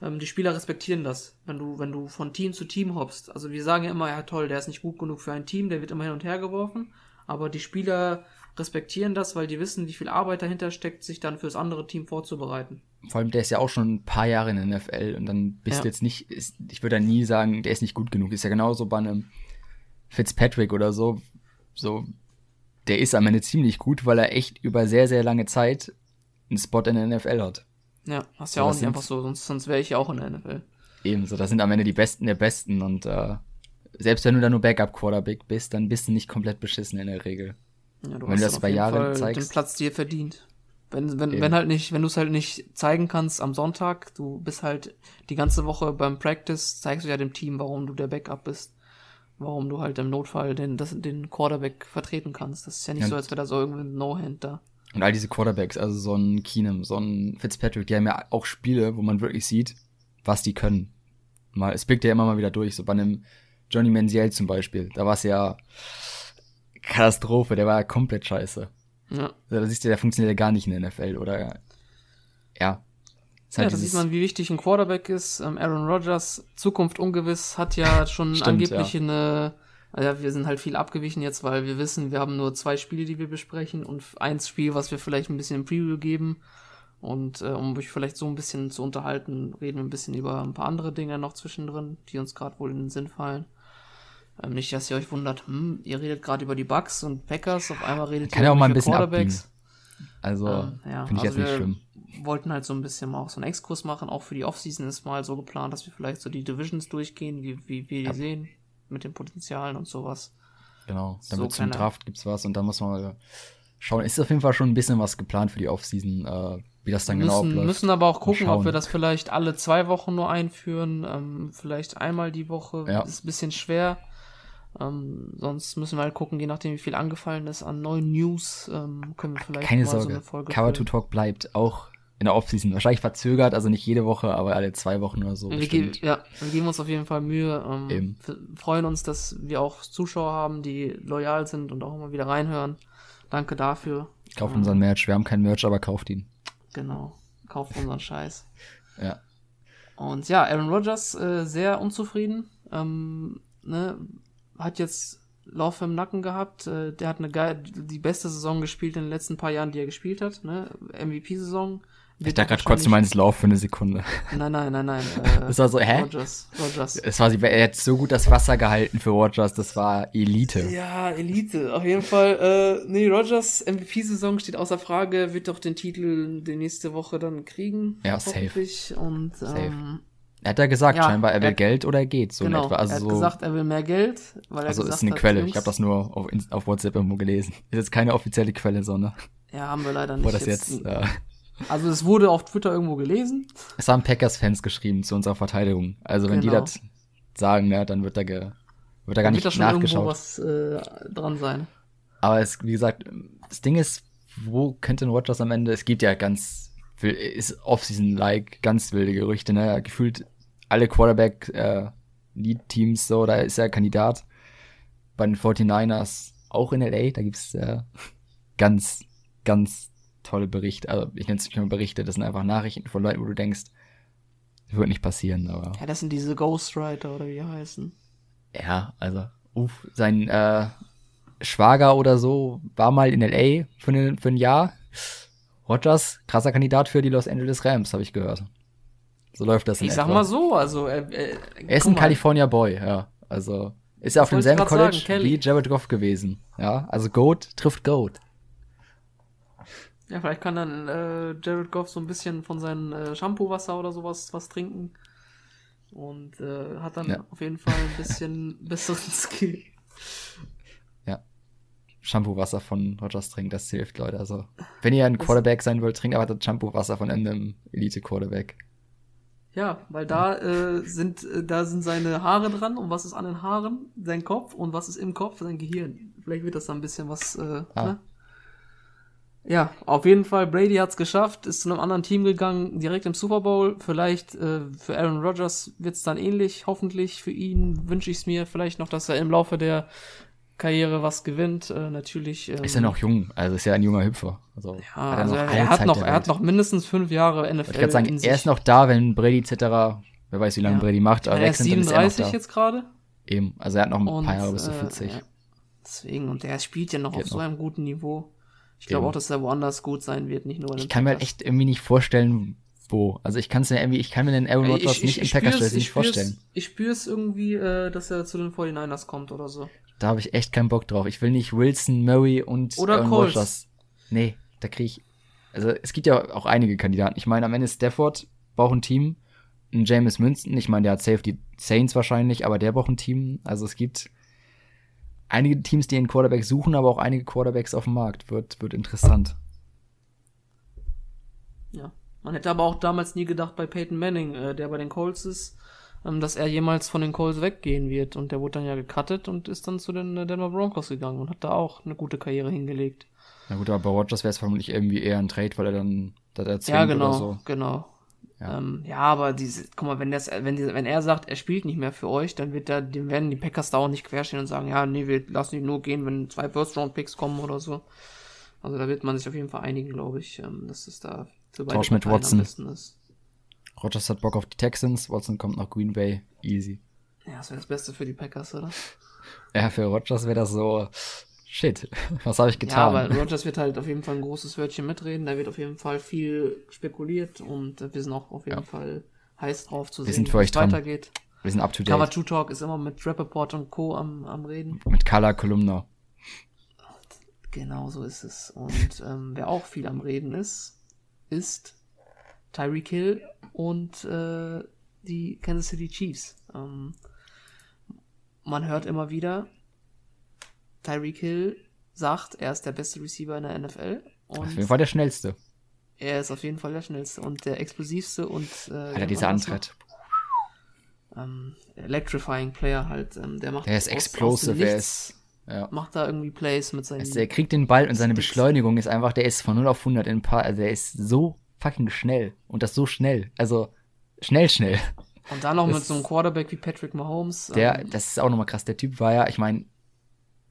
Speaker 2: ähm, die Spieler respektieren das, wenn du, wenn du von Team zu Team hoppst. Also wir sagen ja immer, ja toll, der ist nicht gut genug für ein Team, der wird immer hin und her geworfen, aber die Spieler respektieren das, weil die wissen, wie viel Arbeit dahinter steckt, sich dann fürs andere Team vorzubereiten.
Speaker 3: Vor allem, der ist ja auch schon ein paar Jahre in der NFL und dann bist ja. du jetzt nicht, ist, ich würde da nie sagen, der ist nicht gut genug. Ist ja genauso bei einem Fitzpatrick oder so, so, der ist am Ende ziemlich gut, weil er echt über sehr, sehr lange Zeit einen Spot in der NFL hat.
Speaker 2: Ja, hast ja so, auch nicht einfach so, sonst, sonst wäre ich ja auch in der NFL.
Speaker 3: Ebenso, das sind am Ende die Besten der Besten und äh, selbst wenn du da nur Backup-Quarterback bist, dann bist du nicht komplett beschissen in der Regel.
Speaker 2: Ja, du wenn du das bei Jahren zeigst. den Platz dir verdient. Wenn, wenn, wenn halt nicht, wenn du es halt nicht zeigen kannst am Sonntag, du bist halt die ganze Woche beim Practice, zeigst du ja dem Team, warum du der Backup bist. Warum du halt im Notfall den, das, den Quarterback vertreten kannst. Das ist ja nicht ja. so, als wäre da so irgendwie ein No-Hand da.
Speaker 3: Und all diese Quarterbacks, also so ein Keenum, so ein Fitzpatrick, die haben ja auch Spiele, wo man wirklich sieht, was die können. Mal, es blickt ja immer mal wieder durch, so bei einem Johnny Manziel zum Beispiel. Da war es ja, Katastrophe, der war ja komplett scheiße. Ja. Da siehst du, der funktioniert ja gar nicht in der NFL, oder? Ja.
Speaker 2: Halt ja, da sieht man, wie wichtig ein Quarterback ist. Ähm, Aaron Rodgers, Zukunft ungewiss, hat ja schon Stimmt, angeblich ja. eine, also wir sind halt viel abgewichen jetzt, weil wir wissen, wir haben nur zwei Spiele, die wir besprechen und eins Spiel, was wir vielleicht ein bisschen im Preview geben. Und äh, um euch vielleicht so ein bisschen zu unterhalten, reden wir ein bisschen über ein paar andere Dinge noch zwischendrin, die uns gerade wohl in den Sinn fallen. Ähm, nicht, dass ihr euch wundert, hm, ihr redet gerade über die Bugs und Packers, auf einmal redet
Speaker 3: Kann
Speaker 2: ihr
Speaker 3: über auch mal ein bisschen Quarterbacks. Also, ähm, ja, finde ich also jetzt nicht schlimm.
Speaker 2: Wollten halt so ein bisschen mal auch so einen Exkurs machen, auch für die Offseason ist mal so geplant, dass wir vielleicht so die Divisions durchgehen, wie, wie wir die sehen, mit den Potenzialen und sowas.
Speaker 3: Genau, damit so zum Draft gibt's was und da muss man mal schauen. Ist auf jeden Fall schon ein bisschen was geplant für die Offseason, äh, wie das dann genau
Speaker 2: müssen, genau abläuft. müssen aber auch gucken, ob wir das vielleicht alle zwei Wochen nur einführen, ähm, vielleicht einmal die Woche. Ja. Ist ein bisschen schwer. Ähm, sonst müssen wir halt gucken, je nachdem, wie viel angefallen ist an neuen News, ähm, können wir vielleicht
Speaker 3: Keine Sorge. So eine Folge Cover to Talk bleibt auch in der Offseason. Wahrscheinlich verzögert, also nicht jede Woche, aber alle zwei Wochen oder so.
Speaker 2: Wir geben, ja, wir geben uns auf jeden Fall Mühe. Ähm, freuen uns, dass wir auch Zuschauer haben, die loyal sind und auch immer wieder reinhören. Danke dafür.
Speaker 3: Kauft ähm, unseren Merch. Wir haben keinen Merch, aber kauft ihn.
Speaker 2: Genau. kauft unseren Scheiß.
Speaker 3: Ja.
Speaker 2: Und ja, Aaron Rodgers äh, sehr unzufrieden. Ähm, ne, hat jetzt Lauf im Nacken gehabt. Äh, der hat eine geil, die beste Saison gespielt in den letzten paar Jahren, die er gespielt hat. Ne? MVP-Saison.
Speaker 3: Ich dachte gerade kurz, du meinst Lauf für eine Sekunde.
Speaker 2: Nein, nein, nein, nein.
Speaker 3: Äh, das war so, hä?
Speaker 2: Rogers, Rogers.
Speaker 3: Es war, er hat so gut das Wasser gehalten für Rogers, das war Elite.
Speaker 2: Ja, Elite, auf jeden Fall. Äh, nee, Rogers MVP-Saison steht außer Frage, wird doch den Titel die nächste Woche dann kriegen.
Speaker 3: Ja, safe.
Speaker 2: Und,
Speaker 3: safe.
Speaker 2: Ähm,
Speaker 3: er hat ja gesagt, ja, scheinbar, er will er, Geld oder er geht, so
Speaker 2: genau,
Speaker 3: etwa. Also
Speaker 2: er hat
Speaker 3: so,
Speaker 2: gesagt, er will mehr Geld, weil er
Speaker 3: Also
Speaker 2: gesagt
Speaker 3: ist eine
Speaker 2: hat,
Speaker 3: Quelle, ich habe das nur auf, auf WhatsApp irgendwo gelesen. Ist jetzt keine offizielle Quelle, sondern.
Speaker 2: Ja, haben wir leider nicht.
Speaker 3: Wo das jetzt, jetzt äh,
Speaker 2: also es wurde auf Twitter irgendwo gelesen.
Speaker 3: Es haben Packers-Fans geschrieben zu unserer Verteidigung. Also wenn
Speaker 2: Genau.
Speaker 3: die das sagen, ne, dann wird da, ge, wird da gar
Speaker 2: Dann
Speaker 3: nicht
Speaker 2: wird da schon irgendwo
Speaker 3: nachgeschaut.
Speaker 2: was äh, dran sein.
Speaker 3: Aber es, wie gesagt, das Ding ist, wo könnte ein Rodgers am Ende? Es gibt ja ganz, ist Off-Season-like, ganz wilde Gerüchte, ne? Gefühlt alle Quarterback-Lead-Teams, so, da ist er Kandidat. Bei den 49ers auch in LA, da gibt's äh, ganz, ganz tolle Berichte. Also ich nenne es nicht nur Berichte, das sind einfach Nachrichten von Leuten, wo du denkst, das wird nicht passieren, aber.
Speaker 2: Ja, das sind diese Ghostwriter oder wie die heißen.
Speaker 3: Ja, also, uff, sein äh, Schwager oder so war mal in L.A. für, ne, für ein Jahr. Rogers, krasser Kandidat für die Los Angeles Rams, habe ich gehört. So läuft das
Speaker 2: Ich sag
Speaker 3: etwa.
Speaker 2: mal so, also äh, äh,
Speaker 3: Er ist ein
Speaker 2: mal,
Speaker 3: California Boy, ja. Also, ist er auf demselben College
Speaker 2: sagen,
Speaker 3: wie Jared Goff gewesen. Ja, also Goat trifft Goat.
Speaker 2: Ja, vielleicht kann dann äh, Jared Goff so ein bisschen von seinem äh, Shampoo-Wasser oder sowas was trinken. Und äh, hat dann
Speaker 3: Ja.
Speaker 2: auf jeden Fall ein bisschen besseren Skill.
Speaker 3: Shampoo-Wasser von Rogers trinkt, das hilft, Leute. Also, wenn ihr ein Quarterback sein wollt, trinkt aber das Shampoo-Wasser von einem Elite-Quarterback.
Speaker 2: Ja, weil da äh, sind äh, da sind seine Haare dran und was ist an den Haaren? Sein Kopf und was ist im Kopf? Sein Gehirn. Vielleicht wird das dann ein bisschen was. Äh,
Speaker 3: Ah.
Speaker 2: ne? Ja, auf jeden Fall, Brady hat's geschafft, ist zu einem anderen Team gegangen, direkt im Super Bowl. Vielleicht äh, für Aaron Rodgers wird's dann ähnlich, hoffentlich für ihn wünsche ich's mir vielleicht noch, dass er im Laufe der Karriere was gewinnt. Äh, natürlich. Ähm,
Speaker 3: Ist ja noch jung, also ist ja ein junger Hüpfer. Also,
Speaker 2: ja,
Speaker 3: hat
Speaker 2: also er,
Speaker 3: alle
Speaker 2: er hat
Speaker 3: Zeit
Speaker 2: noch, er hat noch mindestens fünf Jahre NFL.
Speaker 3: Ich kann sagen, er ist noch da, wenn Brady etc., wer weiß, wie lange
Speaker 2: Ja.
Speaker 3: Brady macht, aber
Speaker 2: er ist
Speaker 3: weg sind, dann ist er
Speaker 2: 37 jetzt gerade.
Speaker 3: Eben, also er hat noch ein
Speaker 2: Und,
Speaker 3: paar Jahre bis zu
Speaker 2: äh,
Speaker 3: 40.
Speaker 2: ja. Deswegen, und der spielt ja noch
Speaker 3: Geht
Speaker 2: auf so
Speaker 3: noch.
Speaker 2: einem guten Niveau. Ich glaube auch, dass er woanders gut sein wird, nicht nur in den
Speaker 3: Ich kann mir halt
Speaker 2: Packers.
Speaker 3: echt irgendwie nicht vorstellen, wo. Also ich kann es mir irgendwie, ich kann mir den Aaron Rodgers nicht im
Speaker 2: spür's-
Speaker 3: Packers nicht
Speaker 2: spür's-
Speaker 3: vorstellen.
Speaker 2: Ich spüre es irgendwie, äh, dass er zu den 49ers kommt oder so.
Speaker 3: Da habe ich echt keinen Bock drauf. Ich will nicht Wilson, Murray und
Speaker 2: Oder
Speaker 3: Aaron
Speaker 2: Colts.
Speaker 3: Rodgers. Nee, da kriege ich. Also es gibt ja auch einige Kandidaten. Ich meine, am Ende Stafford braucht ein Team. Ein James Winston, ich meine, der hat safe die Saints wahrscheinlich, aber der braucht ein Team. Also es gibt einige Teams, die einen Quarterback suchen, aber auch einige Quarterbacks auf dem Markt. Wird, wird interessant.
Speaker 2: Ja. Man hätte aber auch damals nie gedacht bei Peyton Manning, äh, der bei den Colts ist, ähm, dass er jemals von den Colts weggehen wird. Und der wurde dann ja gecuttet und ist dann zu den äh, Denver Broncos gegangen und hat da auch eine gute Karriere hingelegt.
Speaker 3: Na gut, aber bei Rodgers wäre es vermutlich irgendwie eher ein Trade, weil er dann das erzwingt
Speaker 2: Ja, genau,
Speaker 3: oder so.
Speaker 2: genau.
Speaker 3: Ja.
Speaker 2: Ähm, ja, aber diese, guck mal, wenn das, wenn, die, wenn er sagt, er spielt nicht mehr für euch, dann wird da, dem werden die Packers da auch nicht querstehen und sagen, ja, nee, wir lassen ihn nur gehen, wenn zwei First-Round-Picks kommen oder so. Also da wird man sich auf jeden Fall einigen, glaube ich, ähm, dass es da für beide
Speaker 3: Tausch mit Watson.
Speaker 2: am besten ist.
Speaker 3: Rodgers hat Bock auf die Texans, Watson kommt nach Green Bay, easy.
Speaker 2: Ja, das wäre das Beste für die Packers, oder?
Speaker 3: Ja, für Rodgers wäre das so, shit, was habe ich
Speaker 2: Ja,
Speaker 3: getan?
Speaker 2: aber Rogers wird halt auf jeden Fall ein großes Wörtchen mitreden, da wird auf jeden Fall viel spekuliert und wir sind auch auf jeden
Speaker 3: Ja.
Speaker 2: Fall heiß drauf zu
Speaker 3: Wir
Speaker 2: sehen, wie es weitergeht.
Speaker 3: Wir sind up to
Speaker 2: Cover
Speaker 3: date.
Speaker 2: 2 Talk ist immer mit Rappaport und Co. am, am Reden.
Speaker 3: Mit Color Kolumna.
Speaker 2: Genau so ist es. Und ähm, wer auch viel am Reden ist, ist Tyreek Hill und äh, die Kansas City Chiefs. Ähm, man hört immer wieder, Tyreek Hill sagt, er ist der beste Receiver in der NFL.
Speaker 3: Auf jeden Fall der schnellste.
Speaker 2: er ist auf jeden Fall der schnellste und der explosivste und äh,
Speaker 3: Alter, dieser Antritt.
Speaker 2: Ähm, electrifying Player halt. Ähm, der macht
Speaker 3: Der ist
Speaker 2: aus- aus dem
Speaker 3: explosive, er ist, ja.
Speaker 2: macht da irgendwie Plays mit seinen
Speaker 3: Also der kriegt den Ball und seine
Speaker 2: Sticks.
Speaker 3: Beschleunigung ist einfach, der ist von 0 auf 100 in ein paar, also der ist so fucking schnell. Und das so schnell. Also, schnell, schnell.
Speaker 2: Und dann noch mit
Speaker 3: Das-
Speaker 2: so einem Quarterback wie Patrick Mahomes.
Speaker 3: Der,
Speaker 2: ähm,
Speaker 3: das ist auch nochmal krass. Der Typ war ja, ich meine,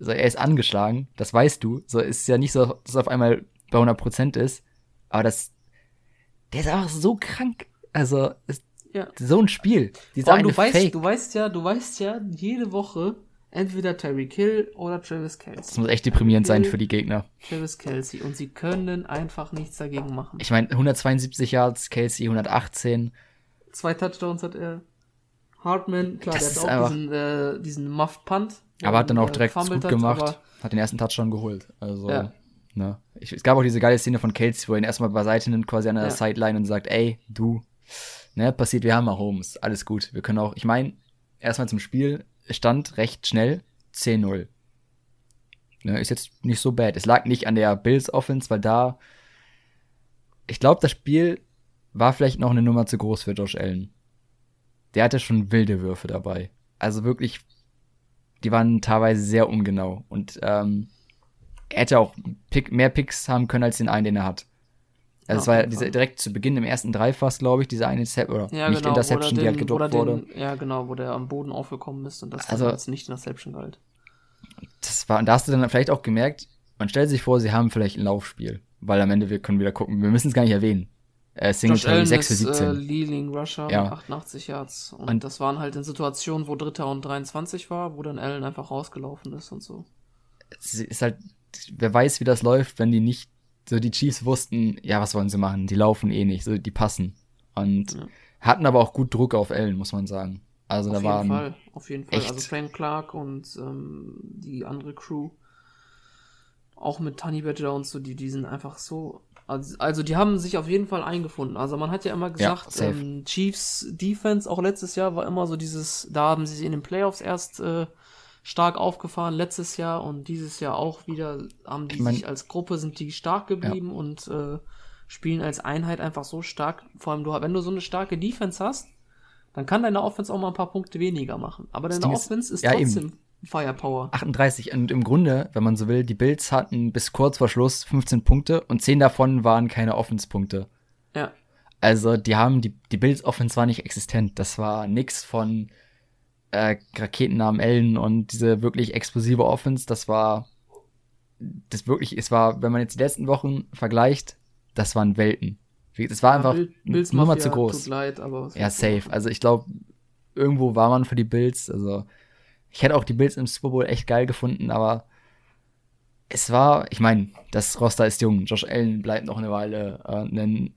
Speaker 3: so, er ist angeschlagen, das weißt du. So ist ja nicht so, dass er auf einmal bei 100% ist, aber das, Der ist einfach so krank. Also, ist ja. so ein Spiel. Dieser
Speaker 2: eine du weißt, Fake. du weißt ja, du weißt ja, jede Woche entweder Terry Kill oder Travis Kelsey.
Speaker 3: Das muss echt deprimierend Kill, sein für die Gegner.
Speaker 2: Travis Kelsey. Und sie können einfach nichts dagegen machen.
Speaker 3: Ich meine, 172 Yards, Kelsey 118.
Speaker 2: Zwei Touchdowns hat er. Hartman, klar, das der hat auch diesen, äh, diesen Muffed Punt.
Speaker 3: Aber hat dann auch direkt gut hat, gemacht. Hat den ersten Touchdown geholt. Also, ja. ne. Ich, es gab auch diese geile Szene von Kelsey, wo er ihn erstmal beiseite nimmt, quasi an der ja. Sideline und sagt, ey, du, ne, passiert, wir haben mal Holmes, alles gut. Wir können auch, ich meine, erstmal zum Spiel, stand recht schnell 10-0. Ne, ist jetzt nicht so bad. Es lag nicht an der Bills Offense, weil da, ich glaube, das Spiel war vielleicht noch eine Nummer zu groß für Josh Allen. Der hatte schon wilde Würfe dabei. Also wirklich, die waren teilweise sehr ungenau. Und ähm, er hätte auch Pick, mehr Picks haben können als den einen, den er hat. Also ja, es war diese, direkt zu Beginn im ersten Dreifach, glaube ich, diese eine Interception, oder ja, nicht genau, Interception, den, die halt gedruckt wurde.
Speaker 2: Ja, genau, wo der am Boden aufgekommen ist und das also, als nicht Interception galt.
Speaker 3: Das war, und da hast du dann vielleicht auch gemerkt, man stellt sich vor, sie haben vielleicht ein Laufspiel, weil am Ende wir können wieder gucken, wir müssen es gar nicht erwähnen.
Speaker 2: Äh, Singletary 6 für 17. Äh, Leading Rusher ja. 88 Yards. Und, und, das waren halt in Situationen, wo Dritter und 23 war, wo dann Allen einfach rausgelaufen ist und so.
Speaker 3: Es ist halt, wer weiß, wie das läuft, wenn die nicht so die Chiefs wussten, ja, was wollen sie machen? Die laufen eh nicht, so die passen. Und ja. hatten aber auch gut Druck auf Allen, muss man sagen. Also auf da waren.
Speaker 2: Fall, auf jeden Fall. Also Frank Clark und ähm, die andere Crew, auch mit Tony Badger und so, die, die sind einfach so. Also, also die haben sich auf jeden Fall eingefunden. Also man hat ja immer gesagt, ja, ähm, Chiefs Defense, auch letztes Jahr war immer so dieses, da haben sie sich in den Playoffs erst äh, stark aufgefahren letztes Jahr und dieses Jahr auch wieder haben die ich mein, sich als Gruppe sind die stark geblieben ja. und äh, spielen als Einheit einfach so stark. Vor allem du, wenn du so eine starke Defense hast, dann kann deine Offense auch mal ein paar Punkte weniger machen. Aber deine Offense ist, ist ja, trotzdem eben. Firepower.
Speaker 3: 38 und im Grunde, wenn man so will, die Bills hatten bis kurz vor Schluss 15 Punkte und 10 davon waren keine Offense-Punkte.
Speaker 2: Ja.
Speaker 3: Also die haben die die Bills Offense war nicht existent. Das war nix von äh, Raketennamen Ellen und diese wirklich explosive Offense, das war das wirklich, es war, wenn man jetzt die letzten Wochen vergleicht, das waren Welten. Es war einfach Bills mal zu groß.
Speaker 2: Leid,
Speaker 3: ja, safe. Also ich glaube, irgendwo war man für die Bills. Also ich hätte auch die Bills im Super Bowl echt geil gefunden, aber es war, ich meine, das Roster ist jung. Josh Allen bleibt noch eine Weile. Äh,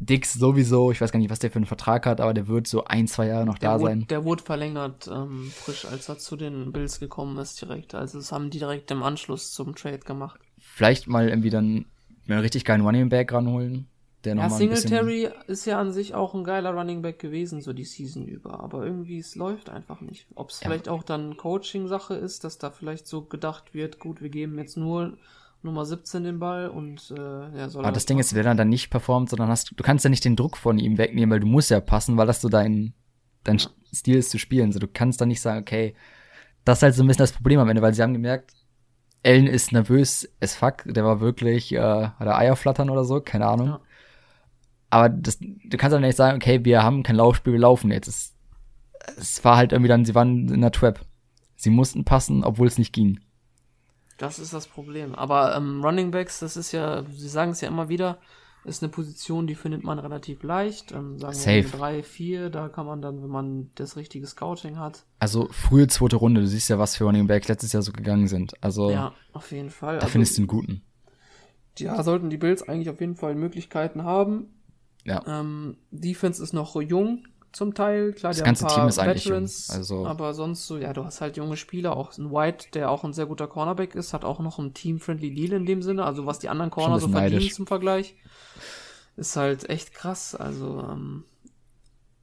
Speaker 3: Dix sowieso, ich weiß gar nicht, was der für einen Vertrag hat, aber der wird so ein, zwei Jahre noch
Speaker 2: der
Speaker 3: da
Speaker 2: wurde,
Speaker 3: sein.
Speaker 2: Der wurde verlängert, ähm, frisch, als er zu den Bills gekommen ist, direkt. Also das haben die direkt im Anschluss zum Trade gemacht.
Speaker 3: Vielleicht mal irgendwie dann einen richtig geilen Running Back ranholen.
Speaker 2: Der ja, Singletary ist ja an sich auch ein geiler Running Back gewesen, so die Season über. Aber irgendwie, es läuft einfach nicht. Ob es ja. vielleicht auch dann Coaching-Sache ist, dass da vielleicht so gedacht wird, gut, wir geben jetzt nur Nummer 17 den Ball und äh, ja, soll
Speaker 3: Aber das Ding ist, wenn er dann nicht performt, sondern hast du kannst ja nicht den Druck von ihm wegnehmen, weil du musst ja passen, weil das so dein, dein ja. Stil ist zu spielen. So, du kannst dann nicht sagen, okay, das ist halt so ein bisschen das Problem am Ende, weil sie haben gemerkt, Ellen ist nervös as fuck, der war wirklich, äh, hat er Eier flattern oder so, keine Ahnung. Ja. Aber das, du kannst dann nicht sagen, okay, wir haben kein Laufspiel, wir laufen jetzt. Es, es war halt irgendwie dann, sie waren in der Trap. Sie mussten passen, obwohl es nicht ging.
Speaker 2: Das ist das Problem. Aber ähm, Running Backs, das ist ja, sie sagen es ja immer wieder, ist eine Position, die findet man relativ leicht. Ähm, sagen
Speaker 3: Safe.
Speaker 2: wir drei, vier, da kann man dann, wenn man das richtige Scouting hat.
Speaker 3: Also frühe zweite Runde, du siehst ja, was für Running Backs letztes Jahr so gegangen sind. Also
Speaker 2: ja, auf jeden Fall.
Speaker 3: Da also, findest du einen guten.
Speaker 2: Ja, sollten die Bills eigentlich auf jeden Fall Möglichkeiten haben.
Speaker 3: Ja.
Speaker 2: Ähm, Defense ist noch jung, zum Teil. Klar,
Speaker 3: das ganze Team ist eigentlich Veterans,
Speaker 2: jung. Also aber sonst so, ja, du hast halt junge Spieler, auch ein White, der auch ein sehr guter Cornerback ist, hat auch noch ein Team-friendly Deal in dem Sinne, also was die anderen Corner so verdienen neidisch. zum Vergleich, ist halt echt krass. Also, ähm,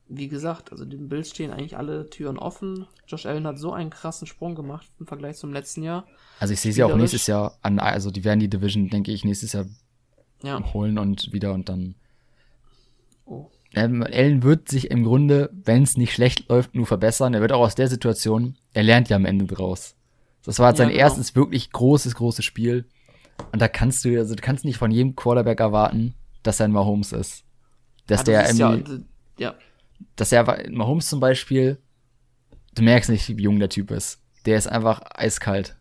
Speaker 2: wie gesagt, also den Bills stehen eigentlich alle Türen offen. Josh Allen hat so einen krassen Sprung gemacht im Vergleich zum letzten Jahr.
Speaker 3: Also ich sehe sie auch nächstes Jahr an, also die werden die Division, denke ich, nächstes Jahr ja. holen und wieder und dann. Oh. Ähm, Allen wird sich im Grunde, wenn es nicht schlecht läuft, nur verbessern. Er wird auch aus der Situation, er lernt ja am Ende draus. Das war jetzt ja, sein genau. erstes wirklich großes, großes Spiel. Und da kannst du, also du kannst nicht von jedem Quarterback erwarten, dass er ein Mahomes ist. Dass ja, das der
Speaker 2: ja, ja.
Speaker 3: dass er Mahomes zum Beispiel, du merkst nicht, wie jung der Typ ist. Der ist einfach eiskalt.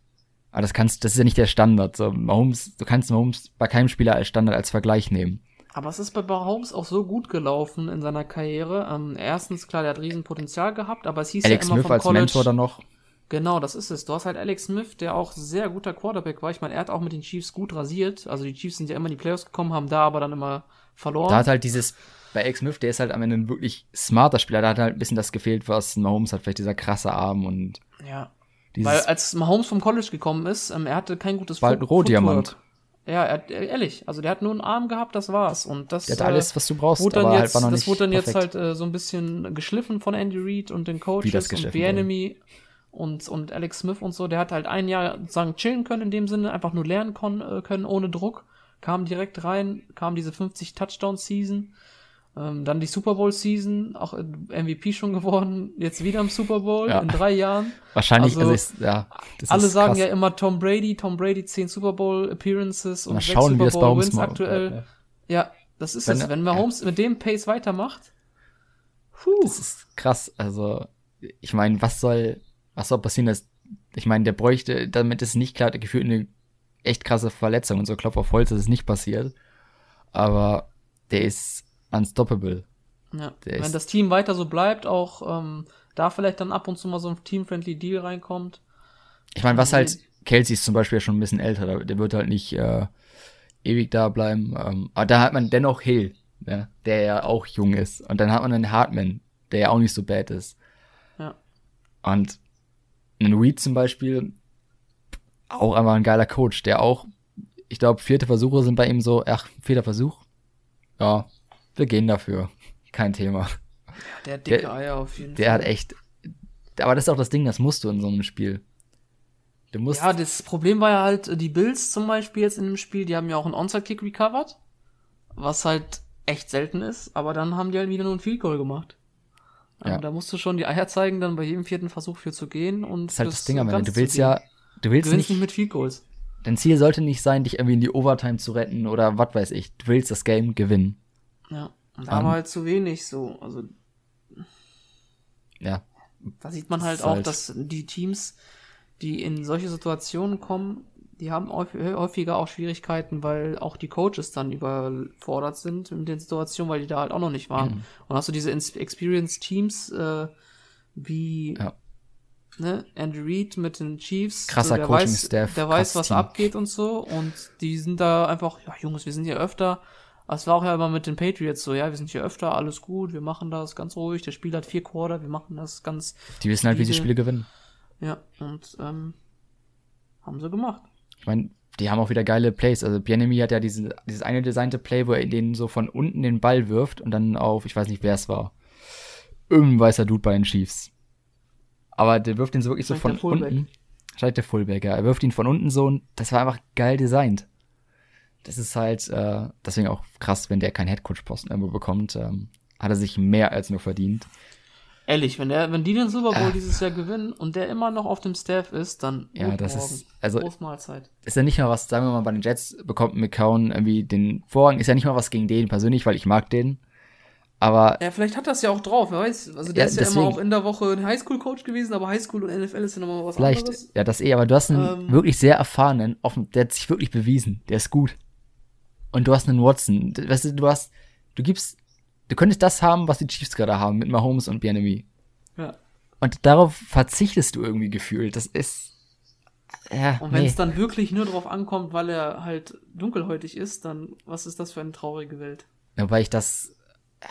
Speaker 3: Aber das kannst, das ist ja nicht der Standard. So, Mahomes, du kannst Mahomes bei keinem Spieler als Standard als Vergleich nehmen.
Speaker 2: Aber es ist bei Mahomes auch so gut gelaufen in seiner Karriere. Ähm, erstens, klar, der hat Riesenpotenzial gehabt, aber es hieß
Speaker 3: Alex
Speaker 2: ja immer
Speaker 3: Smith
Speaker 2: vom
Speaker 3: als
Speaker 2: College,
Speaker 3: Mentor dann noch.
Speaker 2: Genau, das ist es. Du hast halt Alex Smith, der auch sehr guter Quarterback war. Ich meine, er hat auch mit den Chiefs gut rasiert. Also die Chiefs sind ja immer in die Playoffs gekommen, haben da aber dann immer verloren.
Speaker 3: Da hat halt dieses, bei Alex Smith, der ist halt am Ende ein wirklich smarter Spieler. Da hat halt ein bisschen das gefehlt, was Mahomes hat. Vielleicht dieser krasse Arm und
Speaker 2: ja. Weil als Mahomes vom College gekommen ist, ähm, er hatte kein gutes
Speaker 3: war halt ein Rohdiamant.
Speaker 2: Footwork. Ja, er, hat- ehrlich, also der hat nur einen Arm gehabt, das war's. Und das,
Speaker 3: Der hat alles, was du brauchst,
Speaker 2: wurde dann
Speaker 3: halt
Speaker 2: jetzt,
Speaker 3: noch
Speaker 2: das wurde dann jetzt
Speaker 3: perfekt.
Speaker 2: halt äh, so ein bisschen geschliffen von Andy Reid und den Coaches und
Speaker 3: geschliffen
Speaker 2: Bienemy und, und Alex Smith und so. Der hat halt ein Jahr sozusagen chillen können in dem Sinne, einfach nur lernen kon, äh, können ohne Druck. Kam direkt rein, kam diese 50 Touchdown-Season. Ähm, dann die Super Bowl-Season, auch äh, MVP schon geworden, jetzt wieder im Super Bowl
Speaker 3: Ja.
Speaker 2: in drei Jahren.
Speaker 3: Wahrscheinlich,
Speaker 2: Also,
Speaker 3: also, ich, ja. Das
Speaker 2: Alle
Speaker 3: ist
Speaker 2: sagen
Speaker 3: krass.
Speaker 2: ja immer Tom Brady, Tom Brady 10 Super Bowl Appearances und
Speaker 3: Mal
Speaker 2: 6
Speaker 3: schauen,
Speaker 2: Super
Speaker 3: das bei
Speaker 2: Bowl Wins aktuell. Ja, das ist
Speaker 3: Wenn
Speaker 2: es. Wenn Mahomes mit dem Pace weitermacht,
Speaker 3: Das ist krass. Also, ich meine, was soll, was soll passieren, dass, ich meine, der bräuchte, damit es nicht klar, gefühlt eine echt krasse Verletzung und so, Klopf auf Holz, dass es nicht passiert. Aber der ist unstoppable.
Speaker 2: ja,
Speaker 3: Der
Speaker 2: wenn das Team weiter so bleibt, auch ähm, da vielleicht dann ab und zu mal so ein team-friendly Deal reinkommt.
Speaker 3: Ich meine, was halt, Kelsey ist zum Beispiel ja schon ein bisschen älter, der- wird halt nicht äh, ewig da bleiben. Ähm, aber da hat man dennoch Hill, ja, der ja auch jung ist. Und dann hat man einen Hartman, der ja auch nicht so bad ist.
Speaker 2: Ja.
Speaker 3: Und einen Reed zum Beispiel, auch einfach ein geiler Coach, der auch, ich glaube, vierte Versuche sind bei ihm so, ach, vierter Versuch? Ja, wir gehen dafür. Kein Thema.
Speaker 2: Der hat dicke
Speaker 3: Der-
Speaker 2: Eier auf jeden
Speaker 3: Der
Speaker 2: Fall.
Speaker 3: hat echt, aber das ist auch das Ding, das musst du in so einem Spiel. Du musst,
Speaker 2: Ja, das Problem war ja halt, äh, die Bills zum Beispiel jetzt in dem Spiel, die haben ja auch einen Onside-Kick recovered, was halt echt selten ist, aber dann haben die halt wieder nur ein Field Goal gemacht.
Speaker 3: Ja.
Speaker 2: Ähm, da musst du schon die Eier zeigen, dann bei jedem vierten Versuch für zu gehen und
Speaker 3: das ist halt das
Speaker 2: bis
Speaker 3: Ding am Ende. Du willst ja, du willst
Speaker 2: Du
Speaker 3: nicht,
Speaker 2: nicht mit Field Goals.
Speaker 3: dein Ziel sollte nicht sein, dich irgendwie in die Overtime zu retten oder was weiß ich. Du willst das Game gewinnen.
Speaker 2: Ja. Und da war halt zu wenig so. Also
Speaker 3: Ja.
Speaker 2: da sieht man halt auch,
Speaker 3: halt-
Speaker 2: dass die Teams, die in solche Situationen kommen, die haben häufig- häufiger auch Schwierigkeiten, weil auch die Coaches dann überfordert sind in den Situationen, weil die da halt auch noch nicht waren.
Speaker 3: Mhm.
Speaker 2: Und hast du diese Ins- Experienced Teams äh, wie
Speaker 3: Ja.
Speaker 2: ne, Andrew Reid mit den Chiefs,
Speaker 3: Krasser
Speaker 2: der
Speaker 3: Coaching-Staff,
Speaker 2: weiß, der weiß, was
Speaker 3: Team.
Speaker 2: abgeht und so. Und die sind da einfach, ja Jungs, wir sind hier öfter. Es war auch ja immer mit den Patriots so, ja, wir sind hier öfter, alles gut, wir machen das ganz ruhig. Der Spieler hat vier Quarter, wir machen das ganz,
Speaker 3: Die wissen halt, wie sie Spiele gewinnen.
Speaker 2: ja, und ähm, haben sie gemacht.
Speaker 3: Ich meine, die haben auch wieder geile Plays. Also Bienemy hat ja diese, dieses eine designte Play, wo er den so von unten den Ball wirft und dann auf, ich weiß nicht, wer es war. Irgendein weißer Dude bei den Chiefs. Aber der wirft ihn so wirklich so
Speaker 2: Wahrscheinlich
Speaker 3: von unten. Wahrscheinlich der Fullback, ja. Er wirft ihn von unten so und das war einfach geil designt. Das ist halt, äh, deswegen auch krass, wenn der keinen Headcoach-Posten irgendwo bekommt, ähm, hat er sich mehr als nur verdient.
Speaker 2: Ehrlich, wenn der, wenn die den Super Bowl
Speaker 3: Äh.
Speaker 2: dieses Jahr gewinnen und der immer noch auf dem Staff ist, dann
Speaker 3: Ja, das
Speaker 2: Morgen.
Speaker 3: ist- also-
Speaker 2: Großmahlzeit.
Speaker 3: ist ja nicht mal was, sagen wir mal, bei den Jets bekommt McCown irgendwie den Vorrang, ist ja nicht mal was gegen den persönlich, weil ich mag den. Aber
Speaker 2: Ja, vielleicht hat das ja auch drauf, wer weiß. Also der
Speaker 3: Ja,
Speaker 2: ist ja
Speaker 3: deswegen.
Speaker 2: immer auch in der Woche ein Highschool-Coach gewesen, aber Highschool und NFL ist ja nochmal was
Speaker 3: vielleicht,
Speaker 2: anderes.
Speaker 3: ja, das eh, aber du hast einen
Speaker 2: Ähm.
Speaker 3: wirklich sehr erfahrenen, offen, der hat sich wirklich bewiesen, der ist gut. Und du hast einen Watson, weißt du, du hast, du gibst, du könntest das haben, was die Chiefs gerade haben, mit Mahomes und Bienemy.
Speaker 2: Ja.
Speaker 3: Und darauf verzichtest du irgendwie gefühlt, das ist, ja,
Speaker 2: Und wenn
Speaker 3: nee.
Speaker 2: es dann wirklich nur drauf ankommt, weil er halt dunkelhäutig ist, dann was ist das für eine traurige Welt?
Speaker 3: Wobei ich das, ja,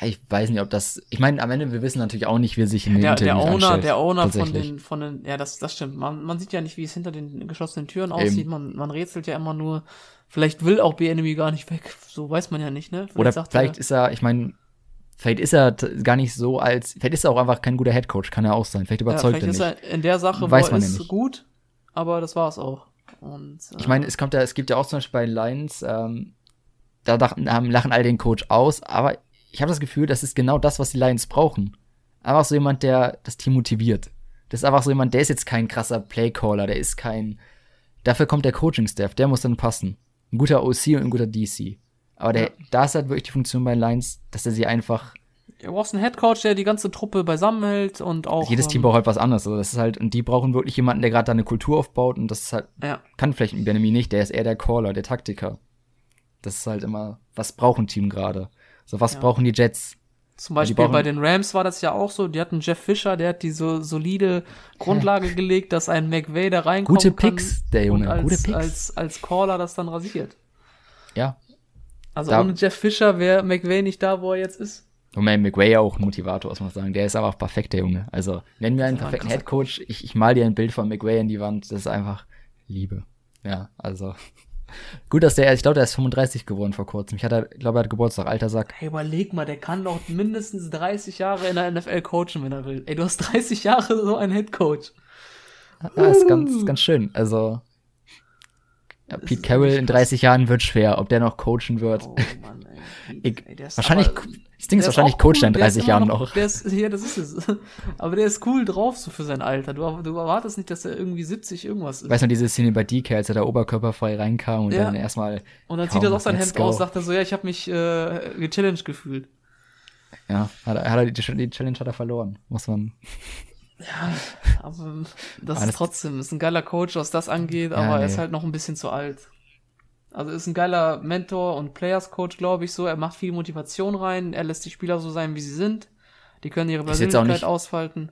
Speaker 3: ich weiß nicht, ob das, ich meine, am Ende, wir wissen natürlich auch nicht, wie sich in den
Speaker 2: Der, der
Speaker 3: Interviews
Speaker 2: Owner,
Speaker 3: anstellt,
Speaker 2: der Owner von den, von den, ja, das, das stimmt. Man, man sieht ja nicht, wie es hinter den geschlossenen Türen aussieht. Man, man rätselt ja immer nur, vielleicht will auch B-Enemy gar nicht weg. So weiß man ja nicht, ne?
Speaker 3: Oder
Speaker 2: sagt
Speaker 3: vielleicht
Speaker 2: er,
Speaker 3: ist er, ich meine, vielleicht ist er gar nicht so als, vielleicht ist er auch einfach kein guter Headcoach, kann er auch sein. Vielleicht
Speaker 2: ja,
Speaker 3: überzeugt
Speaker 2: vielleicht
Speaker 3: er
Speaker 2: ist
Speaker 3: nicht.
Speaker 2: er in der Sache,
Speaker 3: Weiß
Speaker 2: wo
Speaker 3: man ja
Speaker 2: ist,
Speaker 3: nicht.
Speaker 2: gut, aber das war's auch. Und, äh,
Speaker 3: Ich meine, es kommt ja, es gibt ja auch zum Beispiel bei Lions, ähm, da lachen, haben, lachen alle den Coach aus, aber ich habe das Gefühl, das ist genau das, was die Lions brauchen. Einfach so jemand, der das Team motiviert. Das ist einfach so jemand, der ist jetzt kein krasser Playcaller, der ist kein. Dafür kommt der Coaching-Staff, der muss dann passen. Ein guter OC und ein guter DC. Aber der,
Speaker 2: Ja.
Speaker 3: da ist halt wirklich die Funktion bei Lions, dass er sie einfach
Speaker 2: Du brauchst einen Headcoach, der die ganze Truppe beisammenhält und auch.
Speaker 3: jedes Team
Speaker 2: ähm,
Speaker 3: braucht halt was anderes. Also das ist halt, und die brauchen wirklich jemanden, der gerade da eine Kultur aufbaut und das ist halt,
Speaker 2: Ja.
Speaker 3: kann vielleicht ein Benjamin nicht, der ist eher der Caller, der Taktiker. Das ist halt immer, was braucht ein Team gerade? So, was ja. brauchen die Jets?
Speaker 2: Zum Beispiel bei den Rams war das ja auch so. Die hatten Jeff Fisher, der hat die so solide Grundlage gelegt, dass ein McVay da reinkommt.
Speaker 3: Gute Picks, der Junge.
Speaker 2: als,
Speaker 3: Gute Picks.
Speaker 2: Als, als Caller das dann rasiert.
Speaker 3: Ja.
Speaker 2: Also da, ohne Jeff Fisher wäre McVay nicht da, wo er jetzt ist.
Speaker 3: Und mein McVay auch ein Motivator, muss man sagen. Der ist aber auch perfekt, der Junge. Also, nenn mir einen perfekten Headcoach. Ich, ich mal dir ein Bild von McVay in die Wand. Das ist einfach Liebe. Ja, also. Gut, dass der, ich glaube, der ist 35 geworden vor kurzem. Ich hatte, glaube, er hat Geburtstag, alter Sack.
Speaker 2: Hey, überleg mal, der kann doch mindestens 30 Jahre in der NFL coachen, wenn er will. Ey, du hast 30 Jahre so einen Headcoach.
Speaker 3: Ja, ist ganz, ganz schön. Also, ja, Pete Carroll in 30 Jahren wird schwer, ob der noch coachen wird. Oh Mann, ey. Pete, ey wahrscheinlich, aber, das Ding ist wahrscheinlich Coach cool, in 30 Jahren noch. noch.
Speaker 2: Der ist, ja, das ist es. Aber der ist cool drauf, so für sein Alter. Du, du erwartest nicht, dass er irgendwie 70 irgendwas ist.
Speaker 3: Weißt du, diese Szene bei DK, als er da oberkörperfrei reinkam und ja. dann erstmal.
Speaker 2: Und dann zieht er doch sein Hemd go. aus, sagt er so, ja, ich habe mich äh, gechallenged gefühlt.
Speaker 3: Ja, hat er, hat er die, Challenge hat er verloren, muss man.
Speaker 2: Ja, aber das aber ist trotzdem, ist ein geiler Coach, was das angeht, aber ja, nee. er ist halt noch ein bisschen zu alt. Also ist ein geiler Mentor und Players Coach, glaube ich, so. Er macht viel Motivation rein, er lässt die Spieler so sein, wie sie sind. Die können ihre Persönlichkeit ausfalten.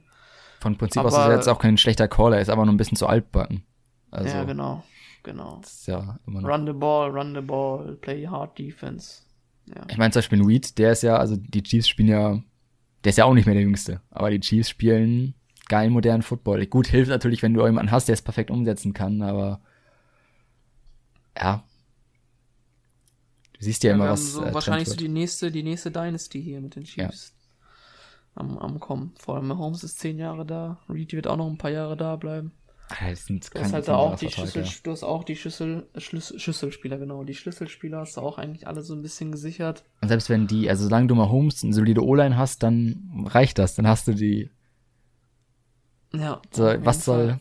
Speaker 3: Von Prinzip aber, aus ist er jetzt auch kein schlechter Caller, er ist aber nur ein bisschen zu altbacken.
Speaker 2: Also, ja, genau, genau.
Speaker 3: ja.
Speaker 2: Run the ball, run the ball, play hard defense. Ja.
Speaker 3: Ich meine zum Beispiel Weed, der ist ja, also die Chiefs spielen ja, der ist ja auch nicht mehr der Jüngste, aber die Chiefs spielen geilen modernen Football. Gut, hilft natürlich, wenn du jemanden hast, der es perfekt umsetzen kann, aber ja. Du siehst ja, ja immer, was.
Speaker 2: So äh, wahrscheinlich so die nächste, die nächste Dynasty hier mit den Chiefs. Ja. Am, am kommen. Vor allem Mahomes ist zehn Jahre da. Reed wird auch noch ein paar Jahre da bleiben.
Speaker 3: Das sind
Speaker 2: du hast halt auch die Schlüssel, ja. du hast auch die Schlüssel, Schlüssel, Schlüsselspieler, genau. Die Schlüsselspieler hast du auch eigentlich alle so ein bisschen gesichert.
Speaker 3: Und selbst wenn die, also solange du mal Holmes eine solide O-Line hast, dann reicht das. Dann hast du die
Speaker 2: ja.
Speaker 3: So, was soll.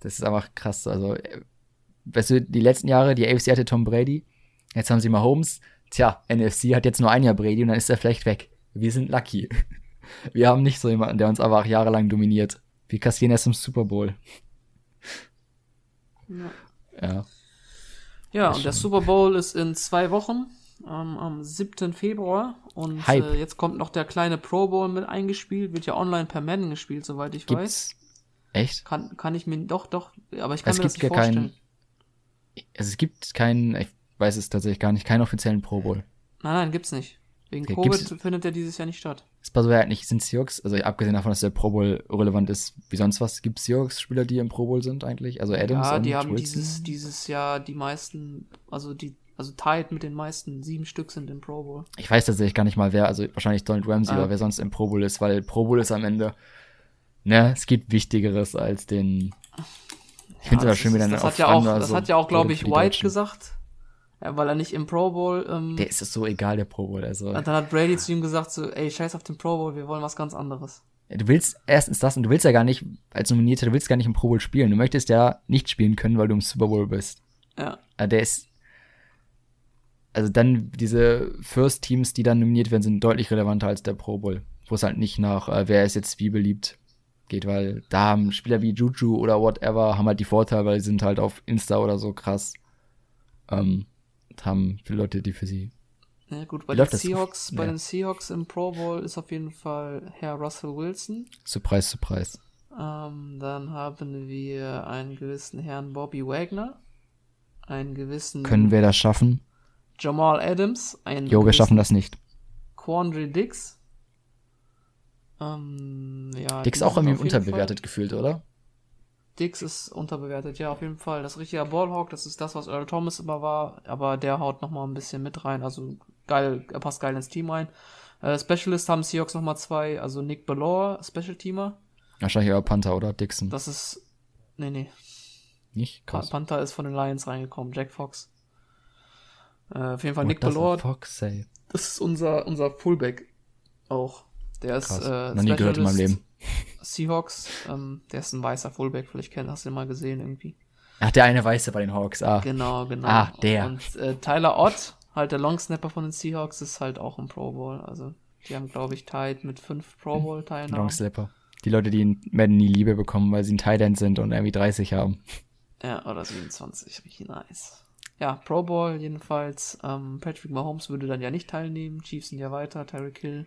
Speaker 3: Das ist einfach krass. Also, weißt du, die letzten Jahre, die AFC hatte Tom Brady. Jetzt haben sie mal Holmes. Tja, NFC hat jetzt nur ein Jahr Brady und dann ist er vielleicht weg. Wir sind lucky. Wir haben nicht so jemanden, der uns aber auch jahrelang dominiert. Wir kassieren erst im Super Bowl.
Speaker 2: Ja.
Speaker 3: Ja,
Speaker 2: ja und der Super Bowl ist in zwei Wochen ähm, am 7. Februar. Und äh, jetzt kommt noch der kleine Pro Bowl mit eingespielt. Wird ja online per Madden gespielt, soweit ich Gibt's? weiß.
Speaker 3: Echt?
Speaker 2: Kann, kann ich mir, doch, doch, aber ich kann
Speaker 3: es
Speaker 2: mir
Speaker 3: das
Speaker 2: nicht vorstellen.
Speaker 3: Kein, also es gibt keinen, weiß es tatsächlich gar nicht, keinen offiziellen Pro Bowl.
Speaker 2: Nein, nein, gibt's nicht. Wegen okay, Covid findet der dieses Jahr nicht statt.
Speaker 3: Ist bei so ja nicht, sind Seahawks, also abgesehen davon, dass der Pro Bowl relevant ist, wie sonst was, gibt es Seahawks-Spieler, die im Pro Bowl sind eigentlich? Also Adams
Speaker 2: Ja, die
Speaker 3: haben
Speaker 2: Wilson? dieses, dieses Jahr die meisten, also die also tied mit den meisten. Sieben Stück sind im Pro Bowl.
Speaker 3: Ich weiß tatsächlich gar nicht mal, wer, also wahrscheinlich Donald Ramsey ah. oder wer sonst im Pro Bowl ist, weil Pro Bowl ist am Ende, ne, es gibt Wichtigeres als den. Ich finde es aber schön, wie dann
Speaker 2: das hat ja auch, Das so hat ja auch, glaube ich, White gesagt. Ja, weil er nicht im Pro Bowl. Ähm,
Speaker 3: der ist es so egal, der Pro Bowl. Also.
Speaker 2: Und dann hat Brady zu ihm gesagt: so, ey, scheiß auf den Pro Bowl, wir wollen was ganz anderes.
Speaker 3: Du willst erstens das und du willst ja gar nicht, als Nominierter, du willst gar nicht im Pro Bowl spielen. Du möchtest ja nicht spielen können, weil du im Super Bowl bist.
Speaker 2: Ja.
Speaker 3: Der ist also dann diese First Teams, die dann nominiert werden, sind deutlich relevanter als der Pro Bowl, wo es halt nicht nach, äh, wer ist jetzt wie beliebt geht, weil da haben Spieler wie Juju oder whatever haben halt die Vorteile, weil sie sind halt auf Insta oder so krass. Ähm, haben viele Leute, die für sie.
Speaker 2: Ja gut, bei den Seahawks, bei ja. den Seahawks im Pro Bowl ist auf jeden Fall Herr Russell Wilson.
Speaker 3: Surprise, surprise.
Speaker 2: Ähm, dann haben wir einen gewissen Herrn Bobby Wagner. Einen gewissen.
Speaker 3: Können wir das schaffen?
Speaker 2: Jamal Adams, ein.
Speaker 3: Jo, wir schaffen das nicht.
Speaker 2: Quandry Dix. Ähm, ja,
Speaker 3: Dix auch irgendwie unterbewertet Fall. gefühlt, oder?
Speaker 2: Dix ist unterbewertet, ja, auf jeden Fall. Das richtige Ballhawk, das ist das, was Earl Thomas immer war, aber der haut nochmal ein bisschen mit rein. Also geil, er passt geil ins Team rein. Äh, Specialist haben Seahawks nochmal zwei, also Nick Ballore, Special Teamer.
Speaker 3: Wahrscheinlich eher Panther, oder? Dixon.
Speaker 2: Das ist. Nee, nee.
Speaker 3: Nicht? Krass.
Speaker 2: Panther ist von den Lions reingekommen, Jack Fox. Äh, auf jeden Fall What Nick Ballard.
Speaker 3: Fox say?
Speaker 2: Das ist unser, unser Fullback auch. Der ist
Speaker 3: Krass. äh, Noch nie gehört in meinem Leben.
Speaker 2: Seahawks, ähm, der ist ein weißer Fullback, vielleicht kennt, hast du den mal gesehen irgendwie.
Speaker 3: Ach, der eine Weiße bei den Hawks, ah.
Speaker 2: Genau, genau.
Speaker 3: Ah, der.
Speaker 2: Und äh, Tyler Ott, halt der Longsnapper von den Seahawks, ist halt auch im Pro Bowl. Also, die haben, glaube ich, tied mit fünf Pro Bowl-Teilnahmen.
Speaker 3: Longsnapper. Die Leute, die in Madden nie Liebe bekommen, weil sie ein Tight sind und irgendwie 30 haben.
Speaker 2: Ja, oder 27, richtig nice. ja, Pro Bowl jedenfalls. Ähm, Patrick Mahomes würde dann ja nicht teilnehmen. Chiefs sind ja weiter. Tyreek Hill.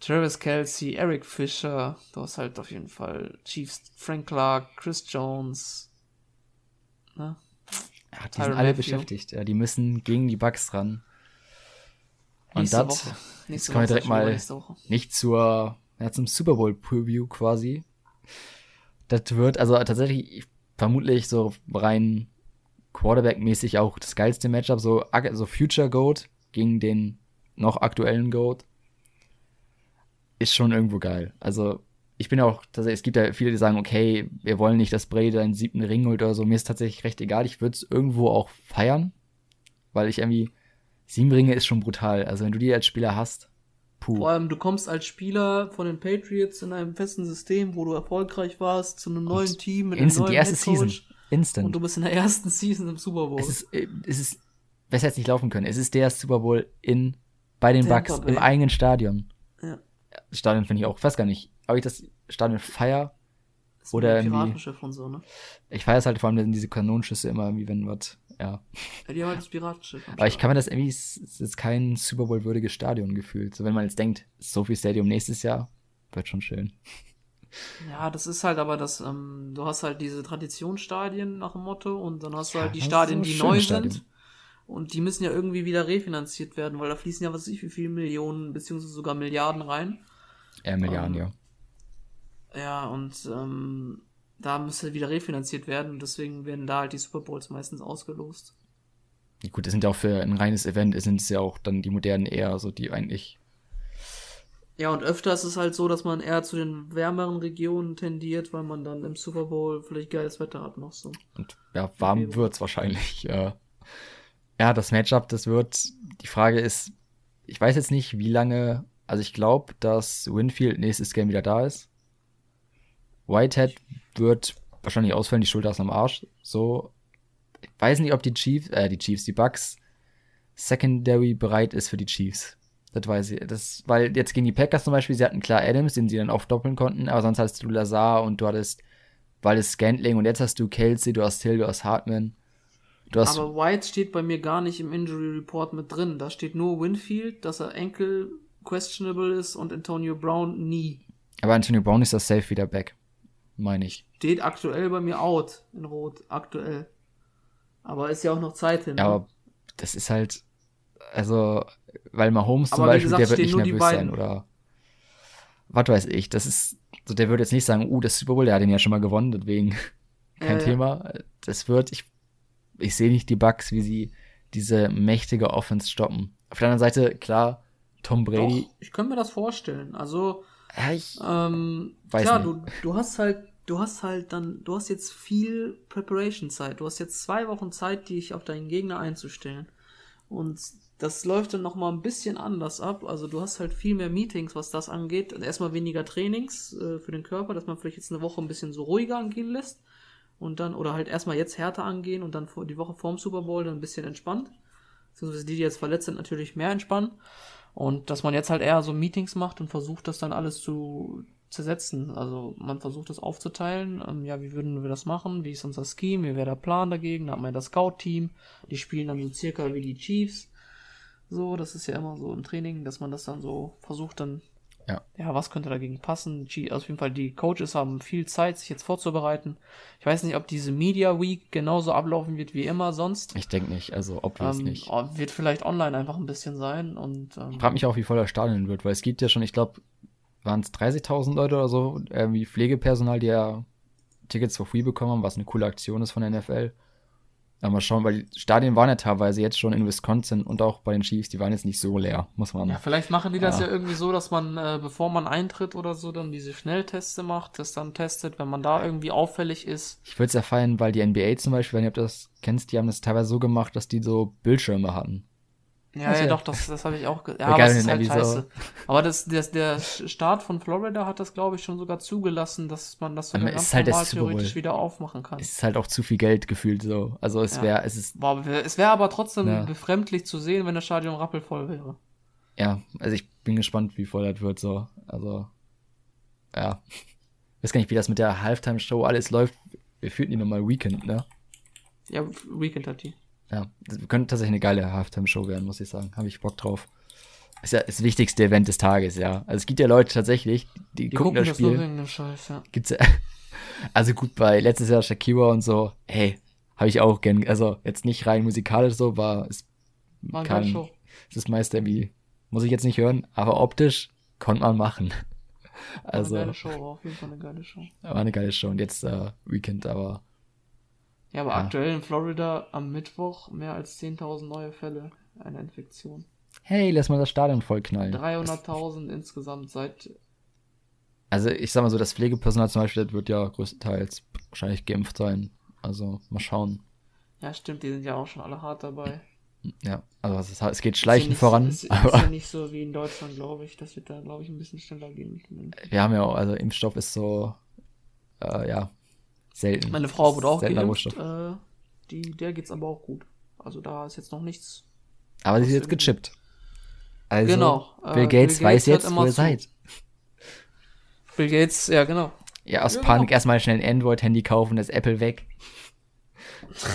Speaker 2: Travis Kelsey, Eric Fischer. Du hast halt auf jeden Fall Chiefs, Frank Clark, Chris Jones.
Speaker 3: Ne? Ja, die Tyron sind alle Matthew. beschäftigt. Ja, die müssen gegen die Bugs ran. Und das, jetzt kommen wir direkt mal nicht zur, ja, zum Super Bowl Preview quasi. Das wird also tatsächlich vermutlich so rein Quarterback-mäßig auch das geilste Matchup, so, so Future Goat gegen den noch aktuellen Goat. Ist schon irgendwo geil. Also, ich bin auch, es gibt ja viele, die sagen, okay, wir wollen nicht, dass Brady einen siebten Ring holt oder so. Mir ist tatsächlich recht egal. Ich würde es irgendwo auch feiern, weil ich irgendwie, sieben Ringe ist schon brutal. Also, wenn du die als Spieler hast,
Speaker 2: puh. Vor allem, du kommst als Spieler von den Patriots in einem festen System, wo du erfolgreich warst, zu einem neuen Und Team mit einem neuen die erste Season. Instant. Und du bist in der ersten Season im Super Bowl.
Speaker 3: Es ist, äh, es ist besser jetzt nicht laufen können. Es ist der Super Bowl in, bei den Tampa Bucks, Bay. im eigenen Stadion. Ja. Stadion finde ich auch, weiß gar nicht, ob ich das Stadion feier oder irgendwie. Piratenschiff und so, ne? Ich feiere es halt vor allem diese Kanonenschüsse immer, wie wenn was, ja. ja. Die haben halt das Piratenschiff. Aber ich kann mir das irgendwie, es ist kein Super Bowl würdiges Stadion gefühlt. So, wenn man jetzt denkt, Sophie Stadium nächstes Jahr, wird schon schön.
Speaker 2: Ja, das ist halt aber das, ähm, du hast halt diese Traditionsstadien nach dem Motto und dann hast du halt die Stadien, die neu Stadien. sind. Und die müssen ja irgendwie wieder refinanziert werden, weil da fließen ja was weiß ich wie viele Millionen, beziehungsweise sogar Milliarden rein.
Speaker 3: Ja, Milliarden, ähm,
Speaker 2: ja. Ja, und ähm, da müsste wieder refinanziert werden und deswegen werden da halt die Super Bowls meistens ausgelost.
Speaker 3: Gut, das sind ja auch für ein reines Event, sind es ja auch dann die modernen eher, so die eigentlich
Speaker 2: ja, und öfter ist es halt so, dass man eher zu den wärmeren Regionen tendiert, weil man dann im Super Bowl vielleicht geiles Wetter hat noch so.
Speaker 3: Und ja, warm wird's wahrscheinlich. Ja. ja, das Matchup, das wird. Die Frage ist, ich weiß jetzt nicht, wie lange. Also ich glaube, dass Winfield nächstes Game wieder da ist. Whitehead wird wahrscheinlich ausfallen, die Schulter ist am Arsch. So. Ich weiß nicht, ob die Chiefs, äh, die Chiefs, die Bucks Secondary bereit ist für die Chiefs. Das weiß ich. Das, weil jetzt gegen die Packers zum Beispiel, sie hatten klar Adams, den sie dann aufdoppeln konnten, aber sonst hattest du Lazar und du hattest Waldes Scantling und jetzt hast du Kelsey, du hast Hill, du hast Hartman.
Speaker 2: Du hast aber White steht bei mir gar nicht im Injury Report mit drin. Da steht nur Winfield, dass er Enkel questionable ist und Antonio Brown nie.
Speaker 3: Aber Antonio Brown ist das safe wieder back, meine ich.
Speaker 2: Steht aktuell bei mir out in Rot, aktuell. Aber ist ja auch noch Zeit hin.
Speaker 3: Ja, ne? aber das ist halt, also weil Mahomes zum Beispiel, gesagt, der wird nicht nervös sein oder was weiß ich. Das ist, so der wird jetzt nicht sagen, uh, das Super Bowl, der hat den ja schon mal gewonnen, deswegen kein äh, Thema. Das wird, ich, ich sehe nicht die Bugs, wie sie diese mächtige Offense stoppen. Auf der anderen Seite, klar, Tom Brady. Doch,
Speaker 2: ich könnte mir das vorstellen. Also, ja, ich ähm, weiß klar, nicht. du, du hast halt, du hast halt dann, du hast jetzt viel Preparation-Zeit. Du hast jetzt zwei Wochen Zeit, dich auf deinen Gegner einzustellen. Und das läuft dann nochmal ein bisschen anders ab. Also du hast halt viel mehr Meetings, was das angeht. Erstmal weniger Trainings äh, für den Körper, dass man vielleicht jetzt eine Woche ein bisschen so ruhiger angehen lässt. Und dann, oder halt erstmal jetzt härter angehen und dann die Woche vorm Super Bowl dann ein bisschen entspannt. Beziehungsweise die, die jetzt verletzt sind, natürlich mehr entspannen. Und dass man jetzt halt eher so Meetings macht und versucht, das dann alles zu zersetzen. Also man versucht das aufzuteilen. Ähm, ja, wie würden wir das machen? Wie ist unser Scheme? Wie wäre der Plan dagegen? Da hat man ja das Scout-Team. Die spielen dann so circa wie die Chiefs. So, das ist ja immer so im Training, dass man das dann so versucht, dann, ja, ja was könnte dagegen passen? Also auf jeden Fall, die Coaches haben viel Zeit, sich jetzt vorzubereiten. Ich weiß nicht, ob diese Media Week genauso ablaufen wird wie immer sonst.
Speaker 3: Ich denke nicht, also obvious ähm, nicht.
Speaker 2: Oh, wird vielleicht online einfach ein bisschen sein und. Ähm,
Speaker 3: ich frage mich auch, wie voll der Stadion wird, weil es gibt ja schon, ich glaube, waren es 30.000 Leute oder so, irgendwie Pflegepersonal, die ja Tickets for free bekommen haben, was eine coole Aktion ist von der NFL. Aber mal schauen, weil die Stadien waren ja teilweise jetzt schon in Wisconsin und auch bei den Chiefs, die waren jetzt nicht so leer, muss man.
Speaker 2: Ja, vielleicht machen die das ja, ja irgendwie so, dass man, äh, bevor man eintritt oder so, dann diese Schnellteste macht, das dann testet, wenn man da irgendwie auffällig ist.
Speaker 3: Ich würde es ja feiern, weil die NBA zum Beispiel, wenn ihr das kennst, die haben das teilweise so gemacht, dass die so Bildschirme hatten.
Speaker 2: Ja, ja, doch, das, das habe ich auch. Ja, aber das ist halt scheiße. Aber das, das, der Staat von Florida hat das, glaube ich, schon sogar zugelassen, dass man das sogar ganz halt normal theoretisch wieder aufmachen kann.
Speaker 3: Es ist halt auch zu viel Geld gefühlt so. Also es wäre, es ist.
Speaker 2: Boah, es wäre aber trotzdem ja. befremdlich zu sehen, wenn das Stadion rappelvoll wäre.
Speaker 3: Ja, also ich bin gespannt, wie voll das wird so. Also, ja. Ich weiß gar nicht, wie das mit der Halftime-Show alles läuft. Wir fühlten die nochmal Weekend, ne?
Speaker 2: Ja, Weekend hat die.
Speaker 3: Ja, das könnte tatsächlich eine geile Halftime-Show werden, muss ich sagen. Habe ich Bock drauf. Ist ja das wichtigste Event des Tages, ja. Also es gibt ja Leute tatsächlich, die, die gucken, gucken das Spiel. Das Scheiß, ja. Gibt's ja. Also gut, bei letztes Jahr Shakira und so, hey, habe ich auch gern. Also jetzt nicht rein musikalisch so, war es war kann, Show. Es ist meist irgendwie, muss ich jetzt nicht hören, aber optisch konnte man machen. Also, war eine also geile Show, war auf jeden Fall eine geile Show. War eine geile Show und jetzt äh, Weekend, aber.
Speaker 2: Ja, aber ja. aktuell in Florida am Mittwoch mehr als 10.000 neue Fälle einer Infektion.
Speaker 3: Hey, lass mal das Stadion vollknallen.
Speaker 2: 300.000 insgesamt seit.
Speaker 3: Also, ich sag mal so, das Pflegepersonal zum Beispiel wird ja größtenteils wahrscheinlich geimpft sein. Also, mal schauen.
Speaker 2: Ja, stimmt, die sind ja auch schon alle hart dabei.
Speaker 3: Ja, also es, es geht schleichend
Speaker 2: ist
Speaker 3: ja nicht, voran.
Speaker 2: Es ist, ist ja nicht so wie in Deutschland, glaube ich. Das wird da, glaube ich, ein bisschen schneller gehen.
Speaker 3: Wir haben ja auch, also Impfstoff ist so, äh, ja, selten.
Speaker 2: Meine Frau wurde auch geimpft. Äh, die, der geht's aber auch gut. Also da ist jetzt noch nichts.
Speaker 3: Aber sie ist jetzt gechippt. Also, genau. Bill, äh, Gates Bill weiß jetzt, wo ihr seid.
Speaker 2: Bill Gates, ja, genau.
Speaker 3: Ja, aus ja, Panik genau. erstmal schnell ein Android-Handy kaufen, das Apple weg.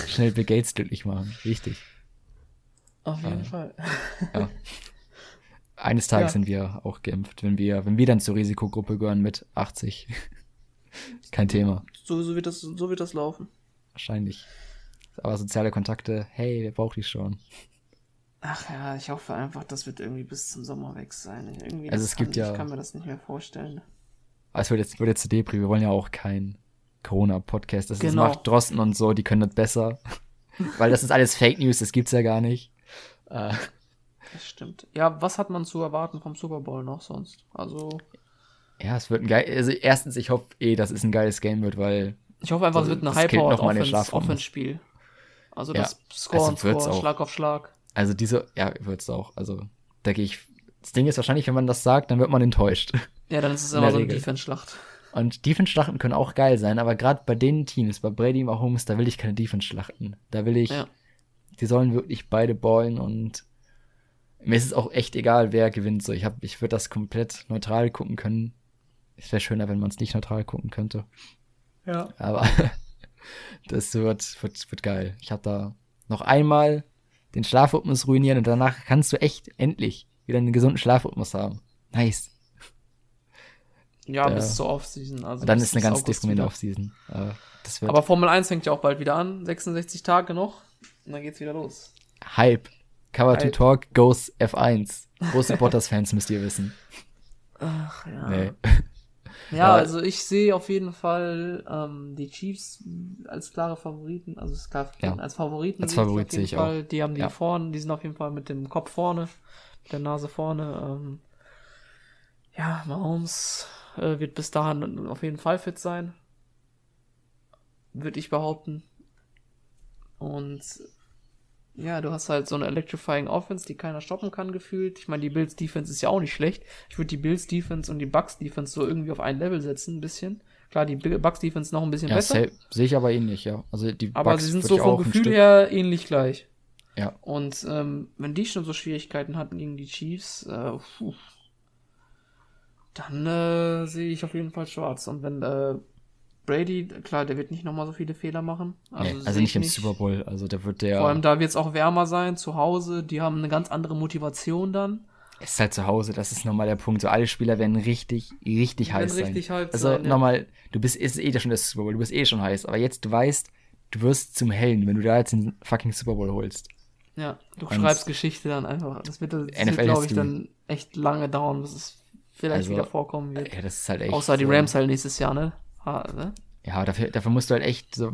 Speaker 3: schnell Bill Gates glücklich machen. Wichtig.
Speaker 2: Auf jeden äh, Fall.
Speaker 3: ja. Eines Tages ja. sind wir auch geimpft, wenn wir, wenn wir dann zur Risikogruppe gehören mit 80. Kein Thema.
Speaker 2: So, so, wird das, so wird das laufen.
Speaker 3: Wahrscheinlich. Aber soziale Kontakte, hey, wer braucht die schon?
Speaker 2: Ach ja, ich hoffe einfach, das wird irgendwie bis zum Sommer weg sein. Irgendwie
Speaker 3: also es
Speaker 2: kann,
Speaker 3: gibt ja.
Speaker 2: Ich kann mir das nicht mehr vorstellen.
Speaker 3: es wird jetzt, wird jetzt zu Depri. Wir wollen ja auch kein Corona-Podcast. Das genau. macht Drosten und so, die können das besser. Weil das ist alles Fake News, das gibt's ja gar nicht.
Speaker 2: Äh, das stimmt. Ja, was hat man zu erwarten vom Super Bowl noch sonst? Also.
Speaker 3: Ja, es wird ein geil. Also erstens, ich hoffe eh, dass es ein geiles Game wird, weil.
Speaker 2: Ich hoffe einfach, es wird ein High-Power-Offense-Spiel. Also das ja, Score also und Score, Schlag auf Schlag.
Speaker 3: Also diese, ja, wird's auch. Also, da gehe ich. Das Ding ist wahrscheinlich, wenn man das sagt, dann wird man enttäuscht.
Speaker 2: Ja, dann ist es immer so eine Defense-Schlacht.
Speaker 3: Und Defense-Schlachten können auch geil sein, aber gerade bei den Teams, bei Brady und Mahomes, da will ich keine Defense-Schlachten. Da will ich ja die sollen wirklich beide ballen und mir ist es auch echt egal, wer gewinnt. So, ich hab, ich würde das komplett neutral gucken können. Es wäre schöner, wenn man es nicht neutral gucken könnte.
Speaker 2: Ja.
Speaker 3: Aber das wird, wird, wird geil. Ich habe da noch einmal den Schlafrhythmus ruinieren und danach kannst du echt endlich wieder einen gesunden Schlafrhythmus haben. Nice.
Speaker 2: Ja, da, bis zur Offseason. Also
Speaker 3: dann ist eine ganz deprimierende Offseason.
Speaker 2: Aber Formel 1 fängt ja auch bald wieder an. 66 Tage noch. Und dann geht's wieder los.
Speaker 3: Hype. Cover Hype. to Talk goes F1. Große Bottas-Fans müsst ihr wissen.
Speaker 2: Ach ja. Nee. Ja, also ich sehe auf jeden Fall ähm, die Chiefs als klare Favoriten, also es klar, ja. als Favoriten.
Speaker 3: Als Favorit sehe ich
Speaker 2: Fall.
Speaker 3: auch.
Speaker 2: Die haben die ja. vorne, die sind auf jeden Fall mit dem Kopf vorne, mit der Nase vorne. Ähm, ja, Mahomes äh, wird bis dahin auf jeden Fall fit sein. Würde ich behaupten. Und ja, du hast halt so eine Electrifying Offense, die keiner stoppen kann, gefühlt. Ich meine, die Bills Defense ist ja auch nicht schlecht. Ich würde die Bills Defense und die Bucks Defense so irgendwie auf ein Level setzen, ein bisschen. Klar, die Bucks Defense noch ein bisschen
Speaker 3: ja,
Speaker 2: besser.
Speaker 3: Sehe ich aber ähnlich, ja. Also die
Speaker 2: aber Bucks sie sind so vom Gefühl her ähnlich gleich.
Speaker 3: Ja.
Speaker 2: Und ähm, wenn die schon so Schwierigkeiten hatten gegen die Chiefs, äh, dann äh, sehe ich auf jeden Fall schwarz. Und wenn äh, Brady, klar, der wird nicht nochmal so viele Fehler machen.
Speaker 3: Also, nee, also nicht im nicht. Super Bowl. Also der wird der.
Speaker 2: Vor allem da wird es auch wärmer sein, zu Hause. Die haben eine ganz andere Motivation dann.
Speaker 3: Es ist halt zu Hause, das ist nochmal der Punkt. So alle Spieler werden richtig, richtig die heiß
Speaker 2: richtig
Speaker 3: sein.
Speaker 2: Heiß
Speaker 3: also
Speaker 2: sein,
Speaker 3: nochmal, du bist ist eh schon der Super Bowl, du bist eh schon heiß. Aber jetzt, du weißt, du wirst zum Hellen, wenn du da jetzt den fucking Super Bowl holst.
Speaker 2: Ja, du Und schreibst Geschichte dann einfach. Das wird, das wird glaube ich, dann echt lange dauern, bis es vielleicht also, wieder vorkommen wird.
Speaker 3: Ja, das ist halt echt.
Speaker 2: Außer die Rams halt nächstes Jahr, ne? Ne?
Speaker 3: ja, dafür, dafür musst du halt echt so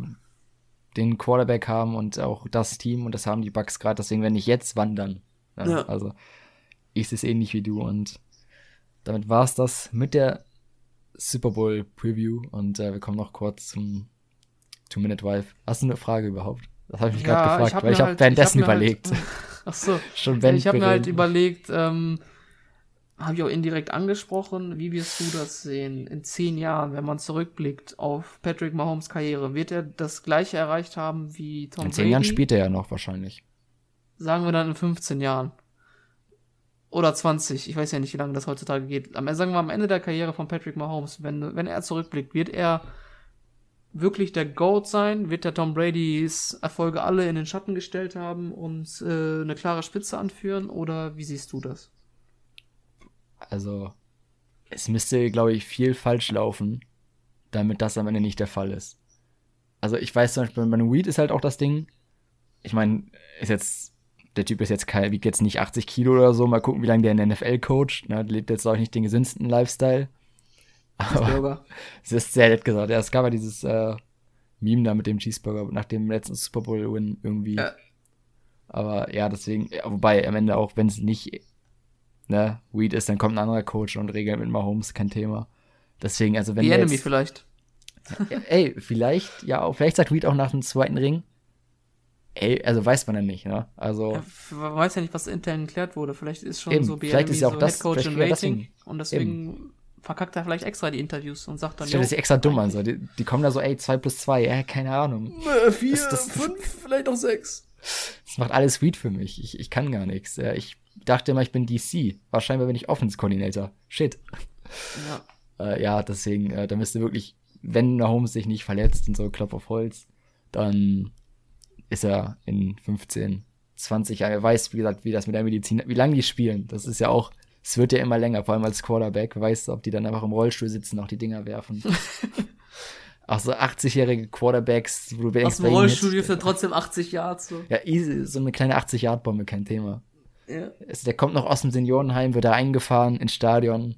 Speaker 3: den Quarterback haben und auch das Team und das haben die Bucks gerade, deswegen wenn nicht jetzt, wandern. Ja, ja. Also ich sehe es ähnlich wie du und damit war es das mit der Super Bowl Preview und äh, wir kommen noch kurz zum Two-Minute-Wife. Hast du eine Frage überhaupt? Das habe ich mich ja, gerade gefragt, ich weil ich habe halt, währenddessen hab überlegt.
Speaker 2: Halt, ach so.
Speaker 3: Schon wenn
Speaker 2: ich habe mir halt überlegt, ähm, habe ich auch indirekt angesprochen. Wie wirst du das sehen in zehn Jahren, wenn man zurückblickt auf Patrick Mahomes Karriere? Wird er das gleiche erreicht haben wie Tom Brady?
Speaker 3: In zehn
Speaker 2: Brady?
Speaker 3: Jahren spielt er ja noch wahrscheinlich.
Speaker 2: Sagen wir dann in 15 Jahren. Oder 20. Ich weiß ja nicht, wie lange das heutzutage geht. Aber sagen wir am Ende der Karriere von Patrick Mahomes, wenn, wenn er zurückblickt, wird er wirklich der GOAT sein? Wird der Tom Brady's Erfolge alle in den Schatten gestellt haben und äh, eine klare Spitze anführen? Oder wie siehst du das?
Speaker 3: Also, es müsste, glaube ich, viel falsch laufen, damit das am Ende nicht der Fall ist. Also, ich weiß zum Beispiel, bei einem Weed ist halt auch das Ding. Ich meine, ist jetzt, der Typ ist jetzt kein, wiegt jetzt nicht 80 Kilo oder so. Mal gucken, wie lange der in der NFL coacht. Ne, lebt jetzt auch nicht den gesündesten Lifestyle. Aber es ist sehr nett gesagt. Ja, es gab ja dieses äh, Meme da mit dem Cheeseburger nach dem letzten Super Bowl-Win irgendwie. Ja. Aber ja, deswegen, ja, wobei am Ende auch, wenn es nicht ne, Weed ist, dann kommt ein anderer Coach und regelt mit Mahomes, kein Thema. Deswegen, also wenn
Speaker 2: The Enemy jetzt, vielleicht.
Speaker 3: Ja, ey, vielleicht, ja, vielleicht sagt Weed auch nach dem zweiten Ring. Ey, also weiß man ja nicht, ne? Also. Ja,
Speaker 2: man weiß ja nicht, was intern geklärt wurde. Vielleicht ist schon eben, so BNB vielleicht ist ja auch so das, Headcoach in Waiting und deswegen eben verkackt er vielleicht extra die Interviews und sagt dann.
Speaker 3: Stellt sich extra dumm an, so. Die, die, kommen da so, ey, 2 plus 2, äh, keine Ahnung.
Speaker 2: 4, 5, vielleicht auch 6.
Speaker 3: Das macht alles Weed für mich. Ich, ich kann gar nichts. Ja, ich dachte immer, ich bin DC. Wahrscheinlich bin ich Offense-Coordinator. Shit. Ja. Äh, ja, deswegen, äh, da müsste wirklich, wenn Holmes sich nicht verletzt und so, Klopf auf Holz, dann ist er in 15, 20 Jahren. Er weiß, wie gesagt, wie das mit der Medizin, wie lange die spielen. Das ist ja auch es wird ja immer länger, vor allem als Quarterback. Weißt du, ob die dann einfach im Rollstuhl sitzen, auch die Dinger werfen. auch so 80-jährige Quarterbacks,
Speaker 2: wo du Aus dem Rollstuhl er trotzdem 80 Yards. So.
Speaker 3: Ja, easy, so eine kleine 80-Yard-Bombe, kein Thema. Ja. Also, der kommt noch aus dem Seniorenheim, wird da eingefahren ins Stadion.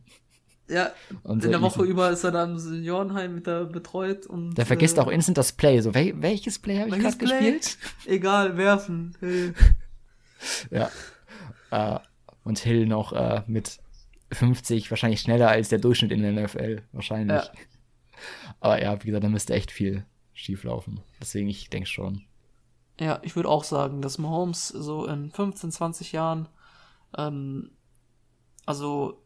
Speaker 2: Ja, und in der Woche easy. über ist er da im Seniorenheim mit da betreut und.
Speaker 3: Der vergisst äh, auch instant das Play. So, wel welches Play habe ich gerade gespielt?
Speaker 2: Egal, werfen. Hey.
Speaker 3: ja. Uh, und Hill noch äh, mit 50 wahrscheinlich schneller als der Durchschnitt in der NFL. Wahrscheinlich. Ja. Aber ja, wie gesagt, da müsste echt viel schief laufen. Deswegen, ich denke schon.
Speaker 2: Ja, ich würde auch sagen, dass Mahomes so in 15, 20 Jahren, ähm, also,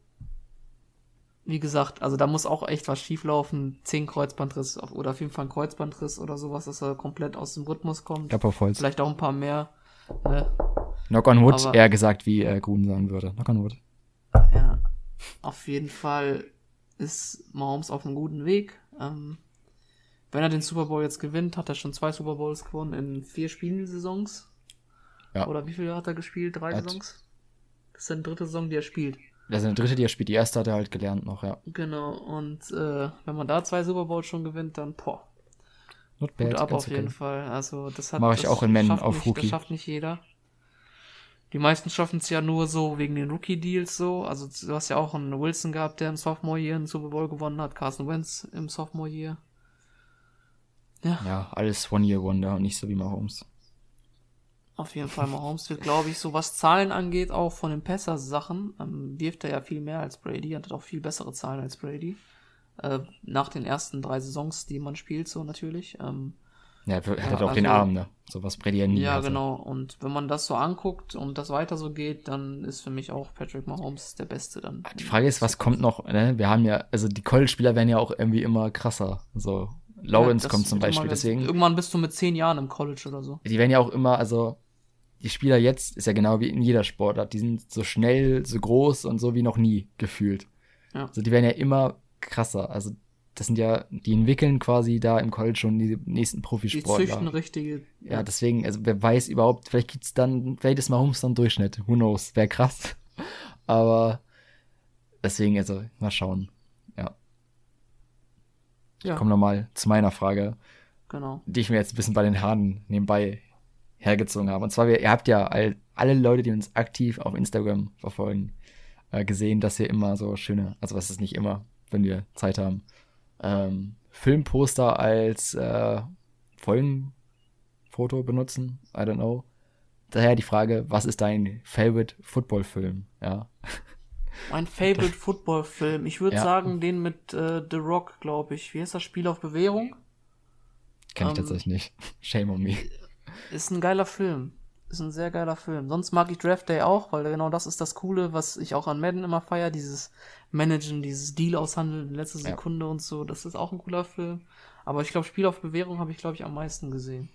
Speaker 2: wie gesagt, also da muss auch echt was schief laufen. 10 Kreuzbandriss oder auf jeden Fall ein Kreuzbandriss oder sowas, dass er komplett aus dem Rhythmus kommt.
Speaker 3: Klapp auf Holz.
Speaker 2: Vielleicht auch ein paar mehr. Ne?
Speaker 3: Knock on wood, Aber, eher gesagt, wie äh, Grun sagen würde. Knock on wood.
Speaker 2: Ja, auf jeden Fall ist Mahomes auf einem guten Weg. Ähm, wenn er den Super Bowl jetzt gewinnt, hat er schon zwei Super Bowls gewonnen in vier Spielsaisons. Ja. Oder wie viele hat er gespielt? Drei er Saisons? Das ist seine dritte Saison, die er spielt.
Speaker 3: Das ist eine dritte, die er spielt. Die erste hat er halt gelernt noch, ja.
Speaker 2: Genau, und äh, wenn man da zwei Super Bowls schon gewinnt, dann boah. Not bad, Gut ab auf jeden Fall. Also das hat
Speaker 3: Mache ich auch in Men auf
Speaker 2: nicht,
Speaker 3: Rookie.
Speaker 2: Das schafft nicht jeder. Die meisten schaffen es ja nur so wegen den Rookie-Deals so. Also du hast ja auch einen Wilson gehabt, der im Sophomore-Year einen Super Bowl gewonnen hat. Carson Wentz im Sophomore-Year.
Speaker 3: Ja. Ja, alles One-Year-Wonder und nicht so wie Mahomes.
Speaker 2: Auf jeden Fall, Mahomes wird, glaube ich, so was Zahlen angeht, auch von den Passers-Sachen, ähm, wirft er ja viel mehr als Brady und hat auch viel bessere Zahlen als Brady. Äh, nach den ersten drei Saisons, die man spielt, so natürlich. Ähm,
Speaker 3: ja, er ja, hat auch also, den Arm, ne? So was Brady ja nie
Speaker 2: Ja, hatte. genau. Und wenn man das so anguckt und das weiter so geht, dann ist für mich auch Patrick Mahomes der Beste dann.
Speaker 3: Die Frage ist, was kommt noch, ne? Wir haben ja, also die College-Spieler werden ja auch irgendwie immer krasser. So, Lawrence ja, kommt zum Beispiel, deswegen.
Speaker 2: Irgendwann bist du mit zehn Jahren im College oder so.
Speaker 3: Die werden ja auch immer, also die Spieler jetzt ist ja genau wie in jeder Sportart. Die sind so schnell, so groß und so wie noch nie gefühlt. Ja. Also die werden ja immer krasser. Also das sind ja, die entwickeln quasi da im College schon die nächsten Profisportler. Die züchten
Speaker 2: richtige.
Speaker 3: Ja. ja, deswegen, also wer weiß überhaupt, vielleicht gibt's dann, vielleicht ist Mahomes dann Durchschnitt. Who knows? Wäre krass. Aber deswegen, also, mal schauen. Ja. Ich komme nochmal zu meiner Frage.
Speaker 2: Genau.
Speaker 3: Die ich mir jetzt ein bisschen bei den Haaren nebenbei hergezogen habe. Und zwar, ihr habt ja all, alle Leute, die uns aktiv auf Instagram verfolgen, äh, gesehen, dass wir immer so schöne, also was ist nicht immer, wenn wir Zeit haben, ähm, Filmposter als äh, Folgenfoto benutzen. I don't know. Daher die Frage, was ist dein Favorite Football-Film? Ja.
Speaker 2: Mein Favorite Football-Film. Ich würde ja. sagen, den mit äh, The Rock, glaube ich. Wie heißt das Spiel auf Bewährung?
Speaker 3: Kenn ich ähm, tatsächlich nicht. Shame on me.
Speaker 2: Ist ein geiler Film. Ist ein sehr geiler Film. Sonst mag ich Draft Day auch, weil genau das ist das Coole, was ich auch an Madden immer feiere. Dieses Managen, dieses Deal aushandeln in letzter Sekunde ja. und so. Das ist auch ein cooler Film. Aber ich glaube, Spiel auf Bewährung habe ich, glaube ich, am meisten gesehen.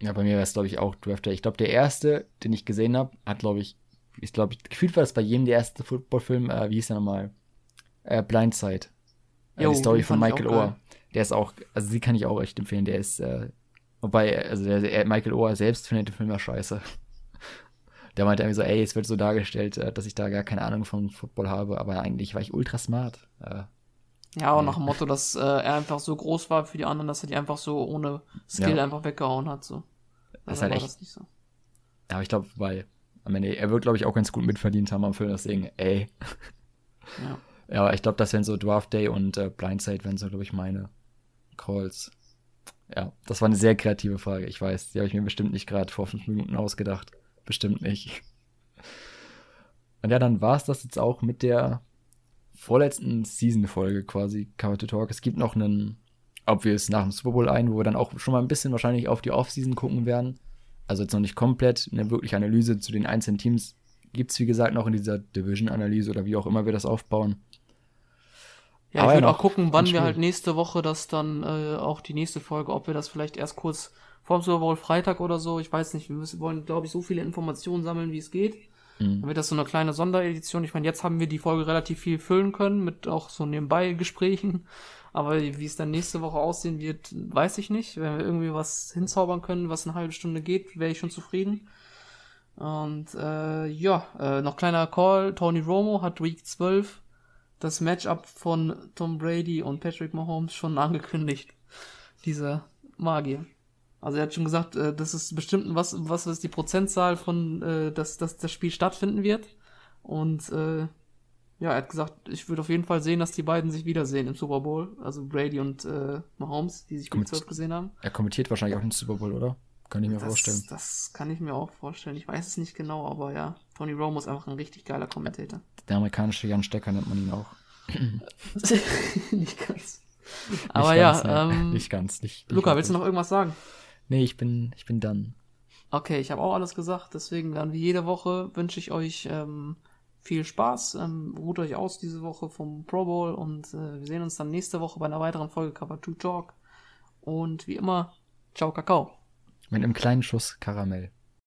Speaker 3: Ja, bei mir wäre es, glaube ich, auch Draft Day. Ich glaube, der erste, den ich gesehen habe, hat, glaube ich, ist, glaube ich, gefühlt war das bei jedem der erste Footballfilm, äh, wie hieß der nochmal? Äh, Blindside. Äh, jo, die Story von Michael Ohr. der ist auch, also sie kann ich auch echt empfehlen, der ist, äh, wobei, also der, der Michael Oher selbst findet den Film ja scheiße. Der meinte irgendwie so, ey, es wird so dargestellt, äh, dass ich da gar keine Ahnung von Football habe, aber eigentlich war ich ultra smart. Äh,
Speaker 2: ja, und nach dem Motto, dass äh, er einfach so groß war für die anderen, dass er die einfach so ohne Skill ja. einfach weggehauen hat. So.
Speaker 3: Das ist also halt echt. So. Ja, aber ich glaube, weil am Ende, er wird, glaube ich, auch ganz gut mitverdient haben am Film, deswegen, ey. Ja. Ja, ich glaube, das wären so Draft Day und äh, Blindside, wären so, glaube ich, meine Calls. Ja, das war eine sehr kreative Frage. Ich weiß, die habe ich mir bestimmt nicht gerade vor fünf Minuten ausgedacht. Bestimmt nicht. Und ja, dann war es das jetzt auch mit der vorletzten Season-Folge quasi, Cover to Talk. Es gibt noch einen Obvious nach dem Super Bowl ein, wo wir dann auch schon mal ein bisschen wahrscheinlich auf die Off-Season gucken werden. Also jetzt noch nicht komplett eine wirkliche Analyse zu den einzelnen Teams gibt es, wie gesagt, noch in dieser Division-Analyse oder wie auch immer wir das aufbauen.
Speaker 2: Ja, Aber ich würde auch gucken, wann wir halt nächste Woche das dann äh, auch die nächste Folge, ob wir das vielleicht erst kurz vorm Super Bowl Freitag oder so, ich weiß nicht, wir müssen, wollen, glaube ich, so viele Informationen sammeln, wie es geht. Mhm. Dann wird das so eine kleine Sonderedition. Ich meine, jetzt haben wir die Folge relativ viel füllen können, mit auch so nebenbei Gesprächen. Aber wie es dann nächste Woche aussehen wird, weiß ich nicht. Wenn wir irgendwie was hinzaubern können, was eine halbe Stunde geht, wäre ich schon zufrieden. Und äh, ja, äh, noch kleiner Call. Tony Romo hat Week 12 das Matchup von Tom Brady und Patrick Mahomes schon angekündigt. Dieser Magier. Also er hat schon gesagt, äh, das ist bestimmt was, was ist die Prozentzahl von, äh, dass, dass das Spiel stattfinden wird. Und äh, ja, er hat gesagt, ich würde auf jeden Fall sehen, dass die beiden sich wiedersehen im Super Bowl. Also Brady und äh, Mahomes, die sich Week 12 gesehen haben.
Speaker 3: Er kommentiert wahrscheinlich auch den Super Bowl, oder? Kann ich mir
Speaker 2: das,
Speaker 3: vorstellen.
Speaker 2: Das kann ich mir auch vorstellen. Ich weiß es nicht genau, aber ja, Tony Romo ist einfach ein richtig geiler Kommentator.
Speaker 3: Der amerikanische Jan Stecker nennt man ihn auch.
Speaker 2: nicht ganz. Aber nicht ja,
Speaker 3: ganz,
Speaker 2: ähm,
Speaker 3: nicht ganz. Nicht,
Speaker 2: nicht Luca, willst du noch irgendwas sagen?
Speaker 3: Nee, ich bin, ich bin dann.
Speaker 2: Okay, ich habe auch alles gesagt, deswegen dann wie jede Woche wünsche ich euch ähm, viel Spaß. Ähm, ruht euch aus diese Woche vom Pro Bowl und äh, wir sehen uns dann nächste Woche bei einer weiteren Folge Cover 2 Talk. Und wie immer, ciao Kakao.
Speaker 3: Mit einem kleinen Schuss Karamell.